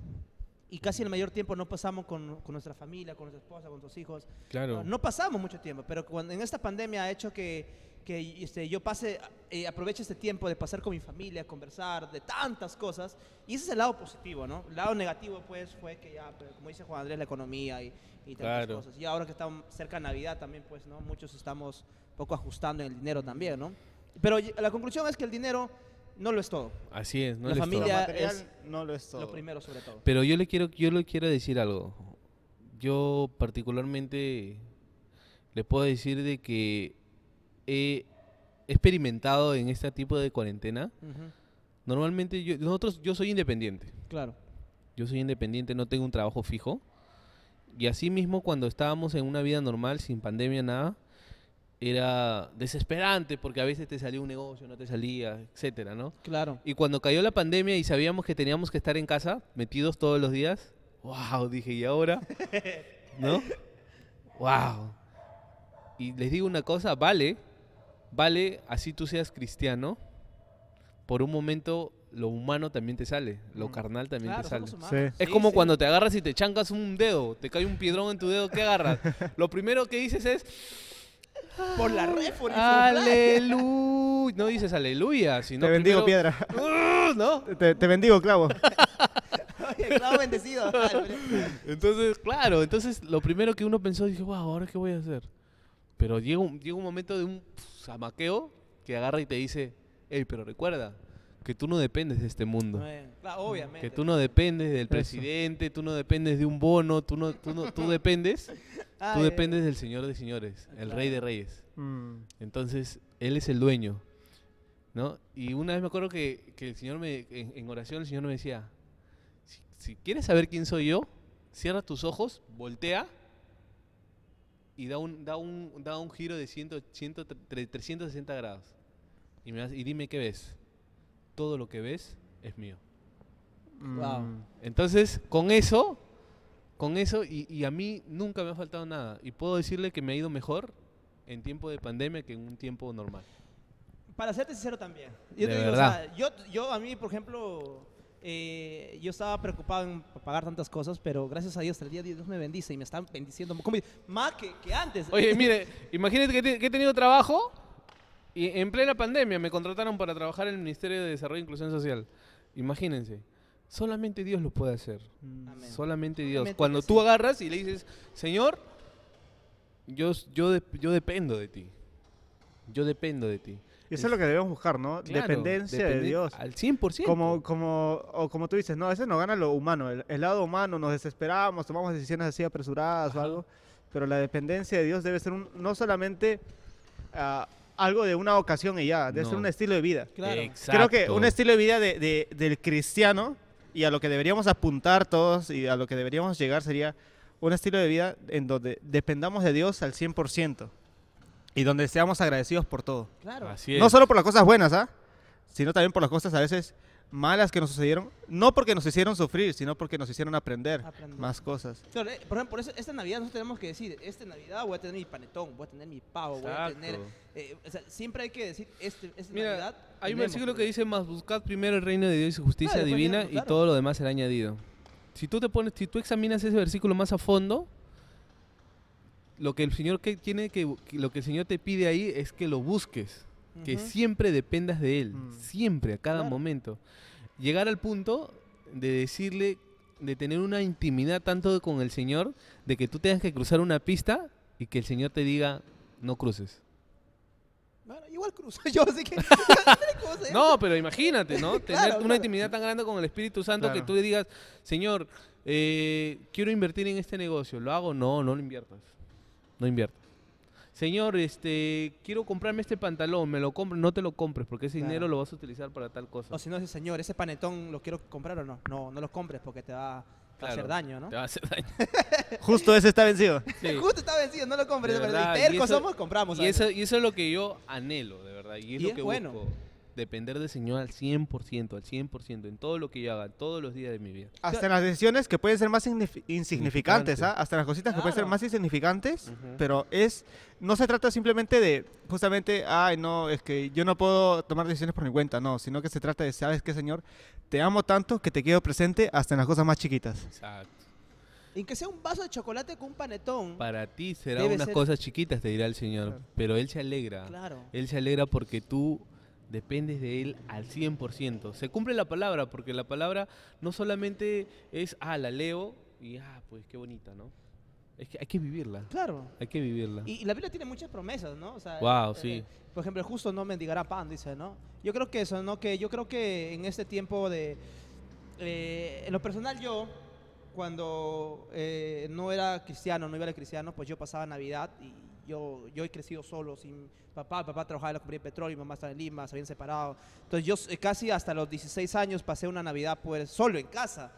y casi el mayor tiempo no pasamos con, con nuestra familia, con nuestra esposa, con nuestros hijos. Claro. No, no pasamos mucho tiempo, pero cuando en esta pandemia ha hecho que, que este, yo pase, eh, aproveche este tiempo de pasar con mi familia, conversar de tantas cosas. Y ese es el lado positivo, ¿no? El lado negativo, pues, fue que ya, pues, como dice Juan Andrés, la economía y, y tantas Claro. cosas. Y ahora que estamos cerca de Navidad también, pues, ¿no? Muchos estamos poco ajustando en el dinero también, ¿no? Pero la conclusión es que el dinero no lo es todo. Así es, no La familia- material es no lo es todo. Lo primero, sobre todo. Pero yo le quiero, yo le quiero decir algo. Yo particularmente le puedo decir de que he experimentado en este tipo de cuarentena. Normalmente yo, nosotros, yo soy independiente. Claro. Yo soy independiente, no tengo un trabajo fijo. Y así mismo cuando estábamos en una vida normal, sin pandemia, nada, era desesperante porque a veces te salía un negocio, no te salía, etcétera, ¿no? Claro. Y cuando cayó la pandemia y sabíamos que teníamos que estar en casa, metidos todos los días, wow, dije, ¿y ahora? ¿No? Wow. Y les digo una cosa, vale, vale, así tú seas cristiano, por un momento lo humano también te sale, lo Mm. carnal también Claro, te sale. Sí. Es Sí, como sí. cuando te agarras y te chancas un dedo, te cae un piedrón en tu dedo, ¿qué agarras? lo primero que dices es, Por la réfora. aleluya. No dices aleluya, sino Te bendigo, primero, piedra. "Uh", ¿no? Te, te bendigo, clavo. Oye, claro, bendecido. Entonces, claro, entonces lo primero que uno pensó, dije, wow, ¿ahora qué voy a hacer? Pero llega un, llega un momento de un zamaqueo que agarra y te dice, hey, pero recuerda que tú no dependes de este mundo. Claro, obviamente. Que tú no dependes del presidente, tú no dependes de un bono, tú no, tú no, tú dependes, Ah, tú eh, dependes del Señor de señores, el Rey de Reyes. Mm. Entonces, Él es el dueño, ¿no? Y una vez me acuerdo que, que el Señor me, en, en oración, el Señor me decía, si, si quieres saber quién soy yo, cierra tus ojos, voltea y da un, da un, da un giro de 100, 100, tre- 360 grados. Y, me y dime qué ves. Todo lo que ves es mío. Wow. Mm. Entonces, con eso, con eso, y, y a mí nunca me ha faltado nada. Y puedo decirle que me ha ido mejor en tiempo de pandemia que en un tiempo normal. Para serte sincero también. Yo De te digo, o verdad. sea, yo, yo a mí, por ejemplo, eh, yo estaba preocupado en pagar tantas cosas, pero gracias a Dios, el día de Dios me bendice y me están bendiciendo más que, que antes. Oye, mire, imagínate que, te- que he tenido trabajo y en plena pandemia me contrataron para trabajar en el Ministerio de Desarrollo e Inclusión Social. Imagínense. Solamente Dios lo puede hacer. Mm, Amén. Solamente Dios. Solamente Cuando tú sí. agarras y le dices, Señor, yo, yo, de- yo dependo de ti. Yo dependo de ti. Y eso es lo que debemos buscar, ¿no? Claro, Dependencia de Dios. Al 100%. Como, como, o como tú dices, no, a veces nos gana lo humano, el, el lado humano, nos desesperamos, tomamos decisiones así apresuradas o algo, pero la dependencia de Dios debe ser un- no solamente ah, algo de una ocasión y ya, debe ser un estilo de vida. Claro. Creo que un estilo de vida de, de- del cristiano y a lo que deberíamos apuntar todos y a lo que deberíamos llegar sería un estilo de vida en donde dependamos de Dios al 100% y donde seamos agradecidos por todo. Claro. Así es. No solo por las cosas buenas, ¿ah? Sino también por las cosas a veces malas que nos sucedieron. No porque nos hicieron sufrir, sino porque nos hicieron aprender, Aprender. más cosas. Claro, eh, por ejemplo, por eso esta Navidad nosotros tenemos que decir, esta Navidad voy a tener mi panetón, voy a tener mi pavo, voy a tener... Eh, o sea, siempre hay que decir, este, esta Mira, Navidad... hay un versículo que dice más buscad primero el reino de Dios y su justicia Claro, divina viene- y todo lo demás será añadido. Si tú te pones, si tú examinas ese versículo más a fondo, lo que el Señor que tiene que que lo que el Señor te pide ahí es que lo busques, que siempre dependas de él, Mm. siempre a cada Claro. momento. Llegar al punto de decirle de tener una intimidad tanto con el Señor de que tú tengas que cruzar una pista y que el Señor te diga no cruces. Bueno, igual cruzo yo, así que... ¿cómo se llama? No, pero imagínate, ¿no? Tener Claro, una claro. intimidad tan grande con el Espíritu Santo que tú le digas, Señor, eh, quiero invertir en este negocio. ¿Lo hago? No, no lo inviertas. No inviertas. Señor, este, quiero comprarme este pantalón, me lo compro, no te lo compres porque ese Claro. dinero lo vas a utilizar para tal cosa. O si no, dice, señor, ese panetón lo quiero comprar o no. No, no lo compres porque te va a Claro, hacer daño, ¿no? Te va a hacer daño. Justo ese está vencido. Sí. Justo está vencido, no lo compres. De verdad. verdad, Y eso- somos, compramos. Y eso, y eso es lo que yo anhelo, de verdad. Y es Y lo es que bueno. busco. Depender del Señor al 100%, al 100%, en todo lo que yo haga, todos los días de mi vida. Hasta en las decisiones que pueden ser más signif- insignificantes, ¿ah? Hasta en las cositas que pueden ser Claro. más insignificantes, Ujú. pero es no se trata simplemente de justamente, ay, no, es que yo no puedo tomar decisiones por mi cuenta, no, sino que se trata de, ¿sabes qué, Señor? Te amo tanto que te quiero presente hasta en las cosas más chiquitas. Exacto. Y que sea un vaso de chocolate con un panetón. Para ti será unas ser- cosas chiquitas, te dirá el Señor, Claro. pero Él se alegra. Claro. Él se alegra porque tú dependes de Él al 100%. Se cumple la palabra, porque la palabra no solamente es, ah, la leo y, ah, pues qué bonita, ¿no? Es que hay que vivirla, Claro. hay que vivirla. Y, y la Biblia tiene muchas promesas, ¿no? O sea, Wow, eh, sí. eh, por ejemplo, el justo no mendigará pan, dice, ¿no? Yo creo que eso, ¿no? Que yo creo que en este tiempo de... eh, en lo personal yo, cuando eh, no era cristiano, no iba a la cristiano, pues yo pasaba Navidad y yo, yo he crecido solo, sin papá. Papá trabajaba en la compañía de petróleo, mamá estaba en Lima, se habían separado. Entonces yo eh, casi hasta los 16 años pasé una Navidad pues solo en casa.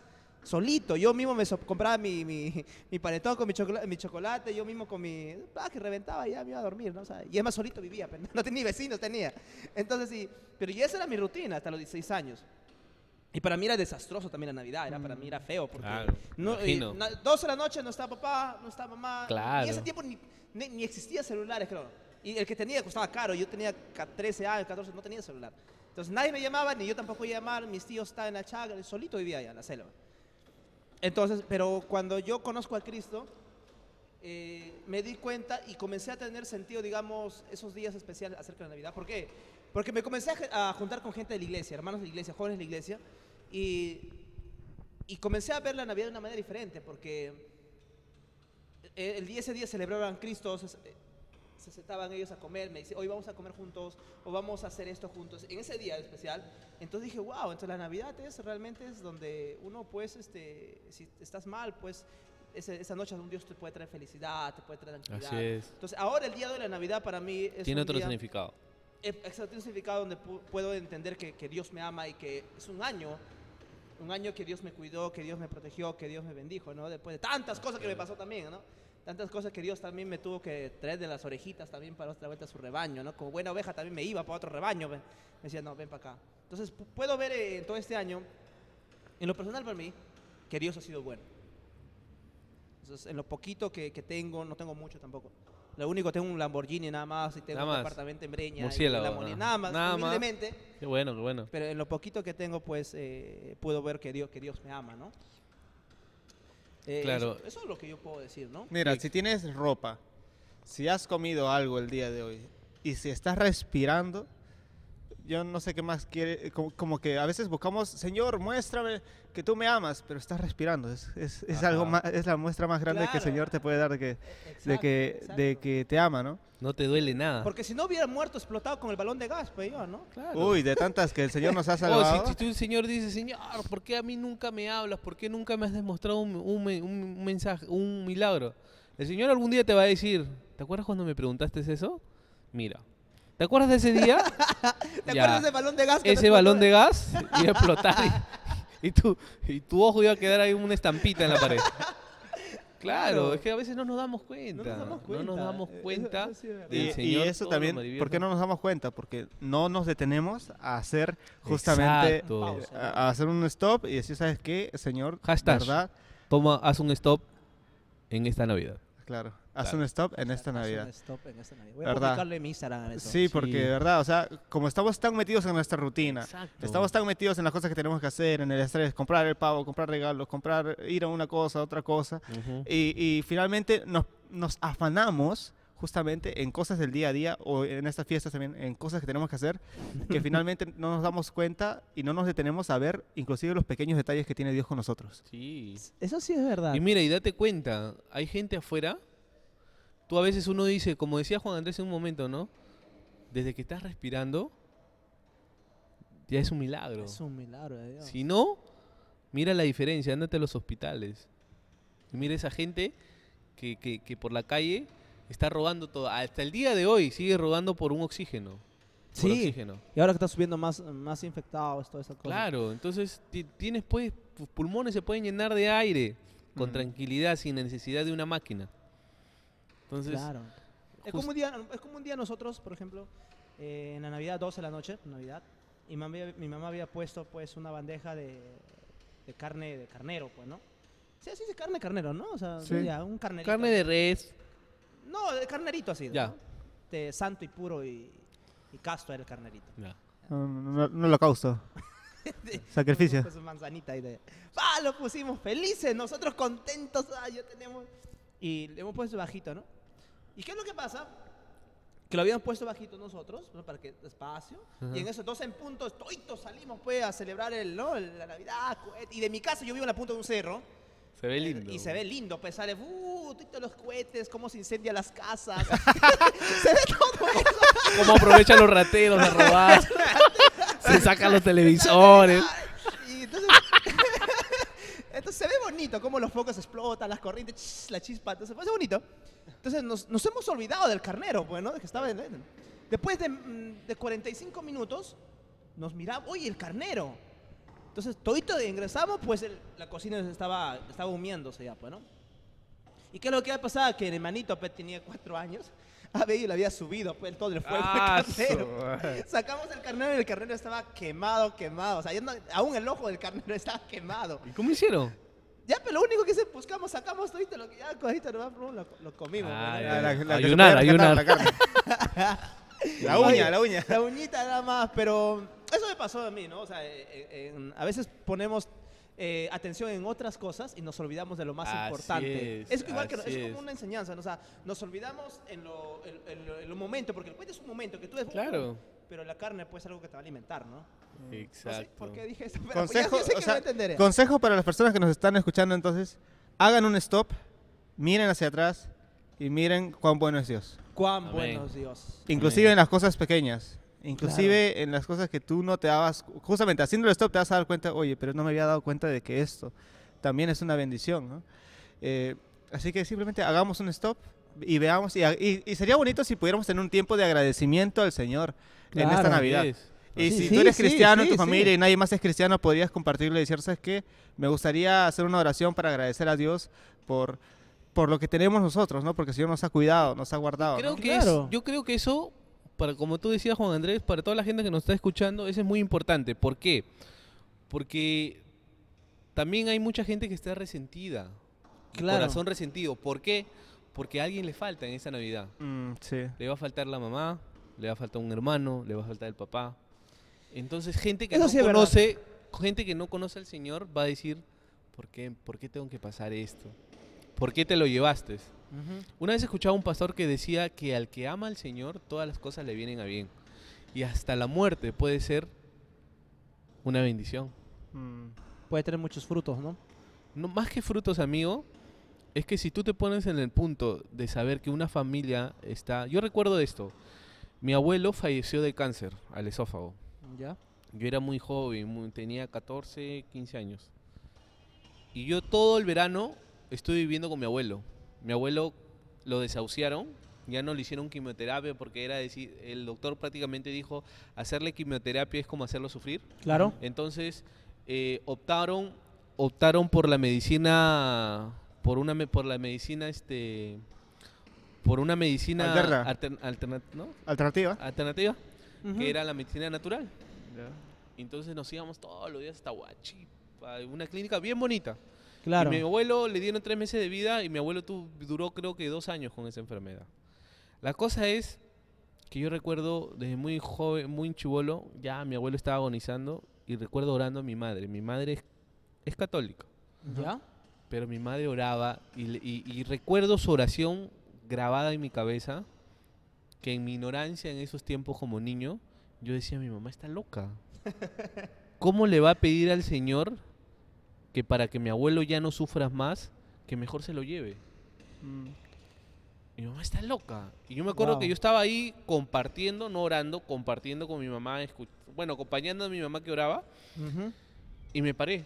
Solito, yo mismo me so- compraba mi, mi, mi panetón con mi, chocolate, mi chocolate, yo mismo con mi... Ah, que reventaba y ya me iba a dormir, ¿no? O sea, y además solito vivía, pero no tenía vecinos, tenía. Entonces sí, pero y esa era mi rutina hasta los 16 años. Y para mí era desastroso también la Navidad, era para mí era feo porque Claro, no, eh, na- 12 de la noche no estaba papá, no estaba mamá. Claro. Y en ese tiempo ni, ni, ni existía celulares, creo. Y el que tenía costaba caro, yo tenía ca- 13 años, 14, no tenía celular. Entonces nadie me llamaba, ni yo tampoco iba a llamar, mis tíos estaban en la chaga, solito vivía allá en la selva. Entonces, pero cuando yo conozco a Cristo, eh, me di cuenta y comencé a tener sentido, digamos, esos días especiales acerca de la Navidad. ¿Por qué? Porque me comencé a, a juntar con gente de la iglesia, hermanos de la iglesia, jóvenes de la iglesia, y, y comencé a ver la Navidad de una manera diferente, porque eh, el día, ese día celebraban Cristo, se, se sentaban ellos a comer, me dice, hoy vamos a comer juntos, o vamos a hacer esto juntos, en ese día especial. Entonces dije, wow, entonces la Navidad es realmente es donde uno, pues, este, si estás mal, pues, esa noche un Dios te puede traer felicidad, te puede traer tranquilidad. Así es. Entonces, ahora el día de la Navidad para mí es Tiene un otro día- significado. eh, Exacto, tiene un significado donde pu- puedo entender que, que Dios me ama y que es un año, un año que Dios me cuidó, que Dios me protegió, que Dios me bendijo, ¿no? Después de tantas cosas que me pasó también, ¿no? Tantas cosas que Dios también me tuvo que traer de las orejitas también para otra vuelta a su rebaño, ¿no? Como buena oveja también me iba para otro rebaño, me decía, no, ven para acá. Entonces, pu- puedo ver eh, en todo este año, en lo personal para mí, que Dios ha sido bueno. Entonces, en lo poquito que, que tengo, no tengo mucho tampoco, Lo único, tengo un Lamborghini nada más y tengo Nada un más. departamento en Breña. y Murciélago, ¿no? Nada más, Nada más. humildemente. Qué bueno, qué bueno. Pero en lo poquito que tengo, pues, eh, puedo ver que Dios, que Dios me ama, ¿no? Eh, Claro. Eso, eso es lo que yo puedo decir, ¿no? Mira, si tienes ropa, si has comido algo el día de hoy y si estás respirando, yo no sé qué más quiere, como, como que a veces buscamos, Señor, muéstrame que tú me amas, pero estás respirando. Es, es, es algo más, es la muestra más grande que el. Señor te puede dar de que, de Exacto, que, de exacto. que te ama, ¿no? No te duele nada. Porque si no hubiera muerto explotado con el balón de gas, pues yo, ¿no? Claro. Uy, de tantas que el Señor nos ha Oh, salvado. si, si tú, el Señor dice, Señor, ¿por qué a mí nunca me hablas? ¿Por qué nunca me has demostrado un, un mensaje, un milagro? El Señor algún día te va a decir, ¿te acuerdas cuando me preguntaste eso? Mira, ¿te acuerdas de ese día? ¿Te Ya. acuerdas del balón de gas? que Ese balón de gas iba a explotar y, y tu, y tu ojo iba a quedar ahí una estampita en la pared. Claro, Claro. es que a veces no nos damos cuenta. No nos damos cuenta. No nos damos eso- cuenta. eso sí es verdad. del Y, eso también. ¿por qué no nos damos cuenta? Porque no nos detenemos a hacer justamente, Exacto. A hacer un stop y decir, ¿sabes qué, Señor? Hashtag. ¿Verdad? Toma, haz un stop en esta Navidad. Claro, haz Claro. un stop en esta Haz un Navidad. stop en esta Navidad. Voy a ¿Verdad? publicarle en Instagram eso. Sí, porque Sí. verdad, o sea, como estamos tan metidos en nuestra rutina, Exacto. estamos tan metidos en las cosas que tenemos que hacer, en el estrés, comprar el pavo, comprar regalos, comprar, ir a una cosa, a otra cosa, y, y finalmente nos, nos afanamos justamente en cosas del día a día o en estas fiestas también, en cosas que tenemos que hacer, que finalmente no nos damos cuenta y no nos detenemos a ver inclusive los pequeños detalles que tiene Dios con nosotros. Sí. Eso sí es verdad. Y mira, y date cuenta, hay gente afuera. Tú a veces uno dice, como decía Juan Andrés en un momento, ¿no? Desde que estás respirando, ya es un milagro. Es un milagro de Dios. Si no, mira la diferencia, ándate a los hospitales. Y mira esa gente que, que- que por la calle está rogando todo. Hasta el día de hoy sigue rogando por un oxígeno. por Sí. oxígeno. Y ahora que está subiendo más, más infectados, toda esa cosa. Claro, entonces ti- tienes pues, tus pulmones se pueden llenar de aire con Ujú. tranquilidad, sin necesidad de una máquina. Entonces, Claro. Es como, un día, es como un día nosotros, por ejemplo, eh, en la Navidad, 12 de la noche, Navidad, y mi mamá había puesto pues una bandeja de, de carne de carnero, pues, ¿no? Sí, así de carne de carnero, ¿no? O sea, Sí. ya, un carnerito. carne de res, No, de carnerito así, Ya. ¿no? De santo y puro y, y casto era el carnerito. ya. No, no, no lo causto. Sacrificio. Con su manzanita ahí de... ¡Ah! Lo pusimos felices, nosotros contentos, ¡ah! Ya tenemos... Y le hemos puesto bajito, ¿no? ¿Y qué es lo que pasa? Que lo habíamos puesto bajito nosotros, ¿no? Para que despacio. Ajá. Y en esos 12 en punto, toitos salimos pues a celebrar el, ¿no? el- la Navidad. Y de mi casa yo vivo en la punta de un cerro. Se ve lindo. Y se ve lindo, pues sale, uh, todos los cohetes, cómo se incendian las casas. se ve todo eso. Cómo aprovechan los rateros a robar. se sacan los televisores. Y entonces, entonces se ve bonito, cómo los focos explotan, las corrientes, ch, la chispa, entonces parece bonito. Entonces nos, nos hemos olvidado del carnero, pues, ¿no? De que estaba en- en- Después de, mm, de 45 minutos, nos miraba, oye, el carnero. Entonces, todito de ingresamos, pues el- la cocina estaba, estaba humeándose ya, pues, ¿no? ¿Y qué es lo que ha pasado? Que el hermanito pues, tenía cuatro años, había, y le había subido pues, todo el fuego Ah, del carnero. Sacamos el carnero y el carnero estaba quemado, quemado. O sea, ya no- aún el ojo del carnero estaba quemado. ¿Y cómo hicieron? Ya, pero lo único que se buscamos, sacamos todo lo que ya cogiste, lo, lo comimos. Ah, pues, ya, ¿no? ya. que se Ayunar, ayunar. La, carne. La Oye, uña, la uña. La uñita nada más, pero eso me pasó a mí, ¿no? O sea, eh, eh, en- a veces ponemos eh, atención en otras cosas y nos olvidamos de lo más Así importante. es, igual que es es. como una enseñanza, ¿no? O sea, nos olvidamos en lo, en, en lo- en lo momento, porque el cohete es un momento que tú es Claro. pero la carne pues es algo que te va a alimentar, ¿no? No sé Exacto. por qué dije pero ya- Consejo, ya sé que o sea. ¿eh? consejo para las personas que nos están escuchando entonces, hagan un stop, miren hacia atrás y miren cuán bueno es Dios. Cuán Amén. buenos Dios. Inclusive en las cosas pequeñas, inclusive en las cosas que tú no te dabas, justamente haciendo el stop te vas a dar cuenta, oye, pero no me había dado cuenta de que esto también es una bendición, ¿no? Eh, así que simplemente hagamos un stop y veamos, y, y- y sería bonito si pudiéramos tener un tiempo de agradecimiento al Señor en esta Claro. Navidad. Es. Y Sí, si sí, tú eres sí, cristiano en sí, tu sí. familia y nadie más es cristiano, podrías compartirle y decir, ¿sabes qué? Me gustaría hacer una oración para agradecer a Dios por, por lo que tenemos nosotros, ¿no? Porque el Señor nos ha cuidado, nos ha guardado. Creo ¿no? que Claro. es- yo creo que eso, para como tú decías, Juan Andrés, para toda la gente que nos está escuchando, eso es muy importante. ¿Por qué? Porque también hay mucha gente que está resentida. Claro. Corazón resentido. ¿Por qué? porque a alguien le falta en esa Navidad. Mm, sí. Le va a faltar la mamá, le va a faltar un hermano, le va a faltar el papá. Entonces, gente que Eso no sí conoce, gente que no conoce al Señor va a decir, ¿por qué, ¿por qué tengo que pasar esto? ¿Por qué te lo llevaste? Una vez escuchaba a un pastor que decía que al que ama al Señor, todas las cosas le vienen a bien. Y hasta la muerte puede ser una bendición. Mm, Puede tener muchos frutos, ¿no? No, más que frutos, amigo, es que si tú te pones en el punto de saber que una familia está... Yo recuerdo esto. Mi abuelo falleció de cáncer al esófago. ¿Ya? Yo era muy joven, muy- tenía 14, 15 años. Y yo todo el verano estuve viviendo con mi abuelo. Mi abuelo lo desahuciaron, ya no le hicieron quimioterapia porque era decir, el doctor prácticamente dijo, hacerle quimioterapia es como hacerlo sufrir. Claro. Entonces eh, optaron, optaron por la medicina, por una, me- por la medicina, este, por una medicina Alterna. altern- alterna- ¿no? Alternativa. alternativa, que era la medicina natural. Entonces nos íbamos todos los días hasta Huachipa, una clínica bien bonita. Claro. Y mi abuelo le dieron tres meses de vida y mi abuelo tu- duró creo que dos años con esa enfermedad. La cosa es que yo recuerdo desde muy joven, muy chivolo, ya mi abuelo estaba agonizando y recuerdo orando a mi madre. Mi madre es, es católica, ¿Ya? pero mi madre oraba y, y recuerdo su oración grabada en mi cabeza, que en mi ignorancia en esos tiempos como niño, yo decía, mi mamá está loca. ¿Cómo le va a pedir al Señor que para que mi abuelo ya no sufra más, que mejor se lo lleve? Mm, Mi mamá está loca. Y yo me acuerdo Wow. que yo estaba ahí compartiendo, no orando, compartiendo con mi mamá, bueno, acompañando a mi mamá que oraba, Ujú. y me paré.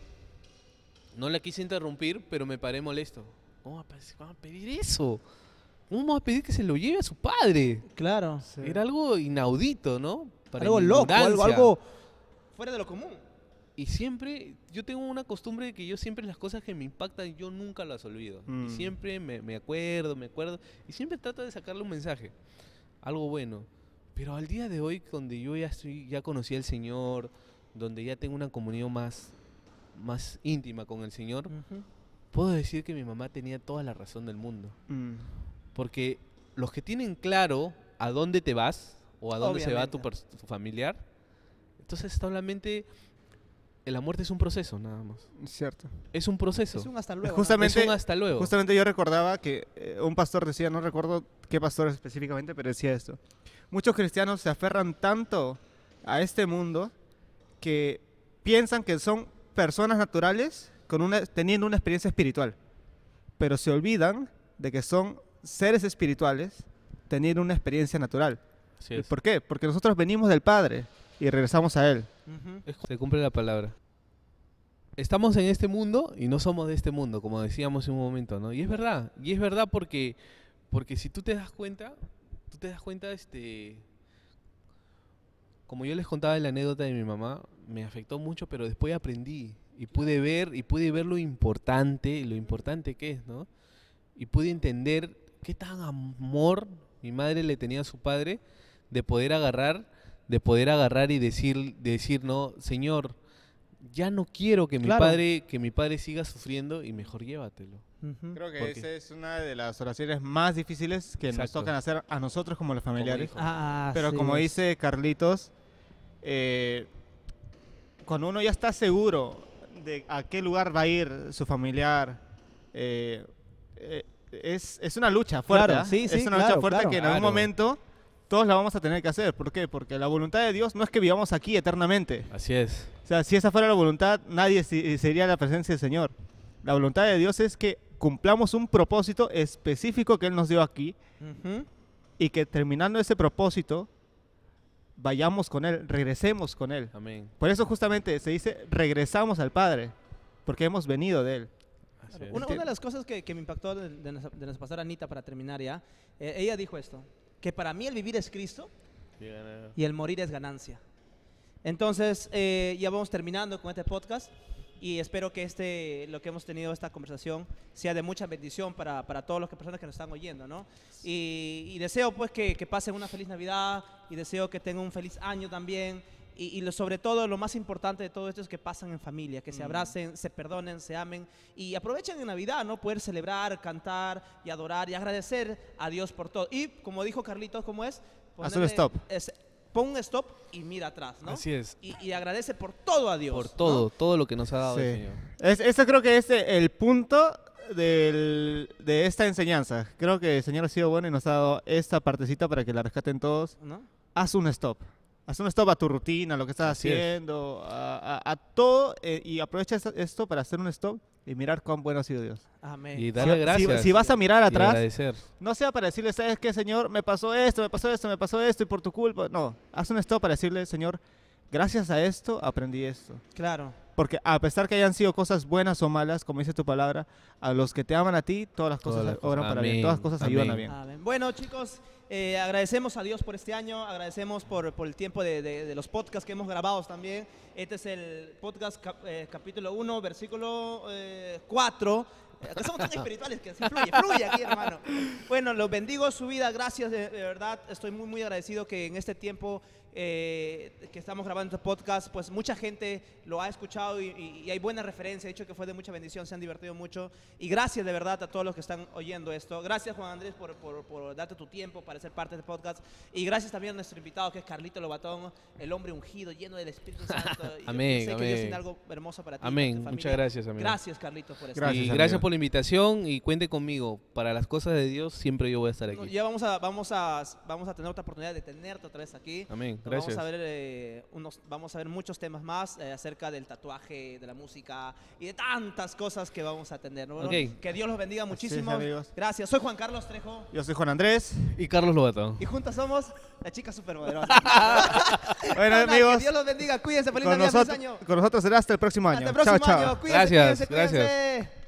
No la quise interrumpir, pero me paré molesto. ¿Cómo va a pe- vamos a pedir eso? ¿Cómo vamos a pedir que se lo lleve a su padre? Claro. sí. Era algo inaudito, ¿no? Para algo loco, algo, algo fuera de lo común. Y siempre, yo tengo una costumbre de que yo siempre las cosas que me impactan, yo nunca las olvido. Mm. Y siempre me, me acuerdo, me acuerdo. Y siempre trato de sacarle un mensaje. Algo bueno. Pero al día de hoy, donde yo ya estoy, ya conocí al Señor, donde ya tengo una comunión más, más íntima con el Señor, Ujú. puedo decir que mi mamá tenía toda la razón del mundo. mm, Porque los que tienen claro a dónde te vas o a dónde se va tu, Obviamente. tu familiar, entonces solamente la muerte es un proceso, nada más. Cierto. Es un proceso. Es un hasta luego. ¿no? Justamente- Es un hasta luego. Justamente yo recordaba que eh, un pastor decía, no recuerdo qué pastor específicamente, pero decía esto. Muchos cristianos se aferran tanto a este mundo que piensan que son personas naturales con una, teniendo una experiencia espiritual, pero se olvidan de que son seres espirituales teniendo una experiencia natural. Así es. ¿Por qué? Porque nosotros venimos del Padre y regresamos a Él. Se cumple la palabra. Estamos en este mundo y no somos de este mundo, como decíamos en un momento, ¿no? Y es verdad, y es verdad porque, porque si tú te das cuenta, tú te das cuenta, este, como yo les contaba la anécdota de mi mamá, me afectó mucho, pero después aprendí y pude ver y pude ver lo importante, lo importante que es, ¿no? Y pude entender qué tan amor mi madre le tenía a su padre de poder agarrar, de poder agarrar y decir, decir, no, señor, ya no quiero que mi Claro. padre, que mi padre siga sufriendo y mejor llévatelo. Ujú. Creo que ¿Por esa es una de las oraciones más difíciles que nos Exacto. tocan hacer a nosotros como los familiares. hijo. Ah, Pero sí. como dice Carlitos, eh, cuando uno ya está seguro de a qué lugar va a ir su familiar, eh, eh, es, es una lucha fuerte. Claro, ¿ah? sí, sí, es una claro, lucha fuerte claro. que en algún Claro. momento todos la vamos a tener que hacer. ¿Por qué? Porque la voluntad de Dios no es que vivamos aquí eternamente. Así es. O sea, si esa fuera la voluntad, nadie se- sería la presencia del Señor. La voluntad de Dios es que cumplamos un propósito específico que Él nos dio aquí Ujú. y que terminando ese propósito, vayamos con Él, regresemos con Él. Amén. Por eso justamente se dice, regresamos al Padre, porque hemos venido de Él. Claro. Una, una de las cosas que, que me impactó de, de nuestra, de nuestra pastora Anita para terminar ya, eh, ella dijo esto, que para mí el vivir es Cristo y el morir es ganancia. Entonces, eh, ya vamos terminando con este podcast y espero que este, lo que hemos tenido, esta conversación, sea de mucha bendición para, para todas las que- personas que nos están oyendo, ¿no? Y, y deseo pues que, que pasen una feliz Navidad y deseo que tengan un feliz año también y, y lo- sobre todo lo más importante de todo esto es que pasan en familia, que se Mm. abracen, se perdonen, se amen y aprovechen en Navidad, ¿no? Poder celebrar, cantar y adorar y agradecer a Dios por todo. Y como dijo Carlitos, ¿cómo es? Haz un stop. es- pon un stop y mira atrás, ¿no? Así es. Y, y agradece por todo a Dios. Por ¿no? todo, todo lo que nos ha dado el Sí. Señor. Es, eso creo que es el punto del- de esta enseñanza. Creo que el Señor ha sido bueno y nos ha dado esta partecita para que la rescaten todos. ¿no? Haz un stop. Haz un stop a tu rutina, a lo que estás Así es. haciendo, a, a- a todo eh, y aprovecha esto- para hacer un stop y mirar cuán bueno ha sido Dios. Amén. Y darle Si- gracias. Si, si vas a mirar atrás, agradecer. no sea para decirle, ¿sabes qué, Señor? Me pasó esto, me pasó esto, me pasó esto y por tu culpa. No, haz un stop para decirle, Señor, gracias a esto aprendí esto. Claro. Porque a pesar que hayan sido cosas buenas o malas, como dice tu palabra, a los que te aman a ti, todas las Todas cosas las cosas. obran para bien. Amén. Todas las cosas ayudan a Amén. bien. Amén. Bueno, chicos, eh, agradecemos a Dios por este año, agradecemos por, por el tiempo de, de- de los podcasts que hemos grabado también. Este es el podcast cap- eh, capítulo 1, versículo 4. Acá somos tan espirituales que así fluye, fluye aquí, hermano. Bueno, los bendigo su vida, gracias de, de verdad. Estoy muy, muy agradecido que en este tiempo eh, que estamos grabando este podcast, pues mucha gente lo ha escuchado y, y- y hay buena referencia. He dicho que fue de mucha bendición, se han divertido mucho. Y gracias de verdad a todos los que están oyendo esto. Gracias, Juan Andrés, por, por- por darte tu tiempo para ser parte de este podcast. Y gracias también a nuestro invitado, que es Carlito Lobatón, el hombre ungido, lleno del Espíritu Santo. Y yo Amén, sé que Dios amén. tiene algo hermoso para ti. y para Amén. tu Muchas gracias, amigo. Gracias, Carlito, por esto. Gracias, y gracias por la invitación y cuente conmigo. Para las cosas de Dios siempre yo voy a estar No, aquí. Ya vamos a, vamos, a, vamos a tener otra oportunidad de tenerte otra vez aquí. Amén. Gracias. Vamos a ver eh, unos, vamos a ver muchos temas más eh, acerca del tatuaje, de la música y de tantas cosas que vamos a. Ok. Que Dios los bendiga muchísimo. amigos. Gracias. Soy Juan Carlos Trejo Yo soy Juan Andrés. Y Carlos Lobato. y juntas somos la chica superpoderosa. Bueno, amigos, Que Dios los bendiga. Cuídense. Feliz con Navidad, feliz nosotros, año. con nosotros será hasta el próximo año. Hasta el próximo chao, chao. año. Cuídense, Gracias, cuídense, gracias. cuídense.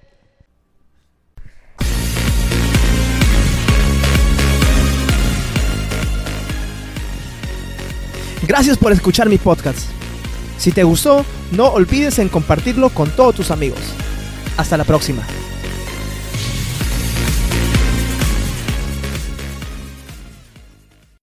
Gracias por escuchar mi podcast. Si te gustó, no olvides en compartirlo con todos tus amigos. Hasta la próxima.